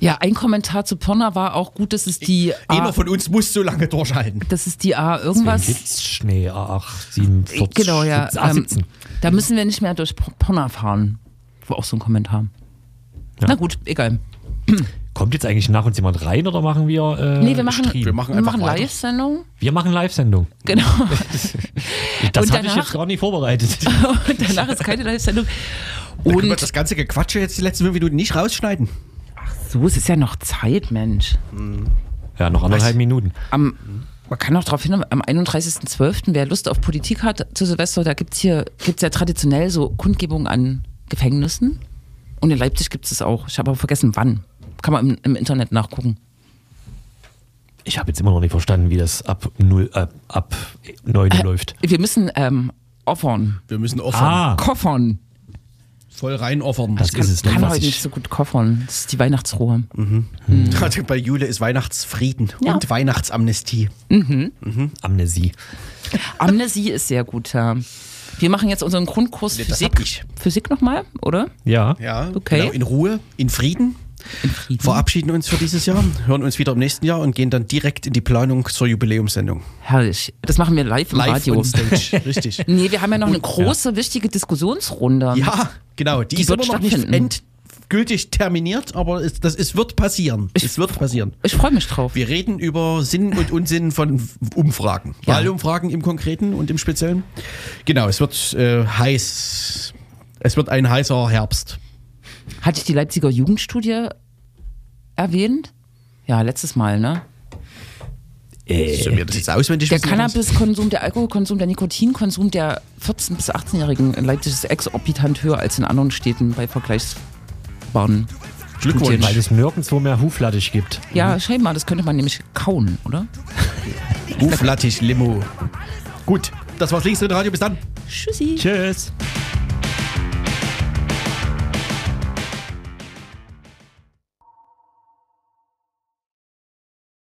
ja, ein Kommentar zu Pirna war auch gut, dass es die A, Einer von uns muss so lange durchhalten. das ist die A irgendwas. Gibt's Schnee A8, 47, Genau, ja. A17. Ähm, da müssen wir nicht mehr durch Pirna fahren. War auch so ein Kommentar. Ja. Na gut, egal. (clears throat) Kommt jetzt eigentlich nach uns jemand rein oder machen wir äh, Nee, wir machen, Stream? Wir machen wir machen. Live-Sendung. Wir machen Live-Sendung. Genau. (laughs) Das habe ich jetzt gar nicht vorbereitet. (laughs) Und danach ist keine Live-Sendung. Und das ganze Gequatsche jetzt die letzten fünf Minuten nicht rausschneiden. so, es ist ja noch Zeit, Mensch. Ja, noch anderthalb Minuten. Am, man kann auch darauf hin, am 31.12., wer Lust auf Politik hat zu Silvester, da gibt es hier gibt's ja traditionell so Kundgebungen an Gefängnissen. Und in Leipzig gibt es es auch. Ich habe aber vergessen, wann. Kann man im, im Internet nachgucken. Ich habe jetzt immer noch nicht verstanden, wie das ab null, äh, ab 9 Äh, läuft. Wir müssen ähm, offern. Wir müssen offern. Ah, Koffern. Voll rein offern. Das Kann, ist es noch, kann heute ich- nicht so gut koffern. Das ist die Weihnachtsruhe. Also bei Jule ist Weihnachtsfrieden Ja. und Weihnachtsamnestie. Amnesie. Amnesie ist sehr gut. Ja. Wir machen jetzt unseren Grundkurs Nee, das Physik. Physik nochmal, oder? Ja. Ja, Okay. genau, in Ruhe, in Frieden. Verabschieden uns für dieses Jahr, hören uns wieder im nächsten Jahr und gehen dann direkt in die Planung zur Jubiläumssendung. Herrlich. Das machen wir live im Live Radio. on stage, (laughs) richtig. Nee, wir haben ja noch eine große, wichtige Diskussionsrunde. Ja, genau. Die, Die ist wird immer noch nicht endgültig terminiert, aber es, das, es wird passieren. es wird passieren. Ich freue mich drauf. Wir reden über Sinn und Unsinn von Umfragen. Ja. Wahlumfragen im Konkreten und im Speziellen. Genau, es wird äh, heiß. Es wird ein heißer Herbst. Hatte ich die Leipziger Jugendstudie erwähnt? Ja, letztes Mal, ne? Wir das jetzt auswendig Der wissen? Cannabiskonsum, der Alkoholkonsum, der Nikotinkonsum der 14- bis 18-Jährigen in Leipzig ist exorbitant höher als in anderen Städten bei vergleichbaren Glückwunsch. Weil es nirgendwo mehr Huflattich gibt. Ja, scheinbar, das könnte man nämlich kauen, oder? (laughs) Uflattig Limo. Gut, das war's links drin Radio. Bis dann. Tschüssi. Tschüss.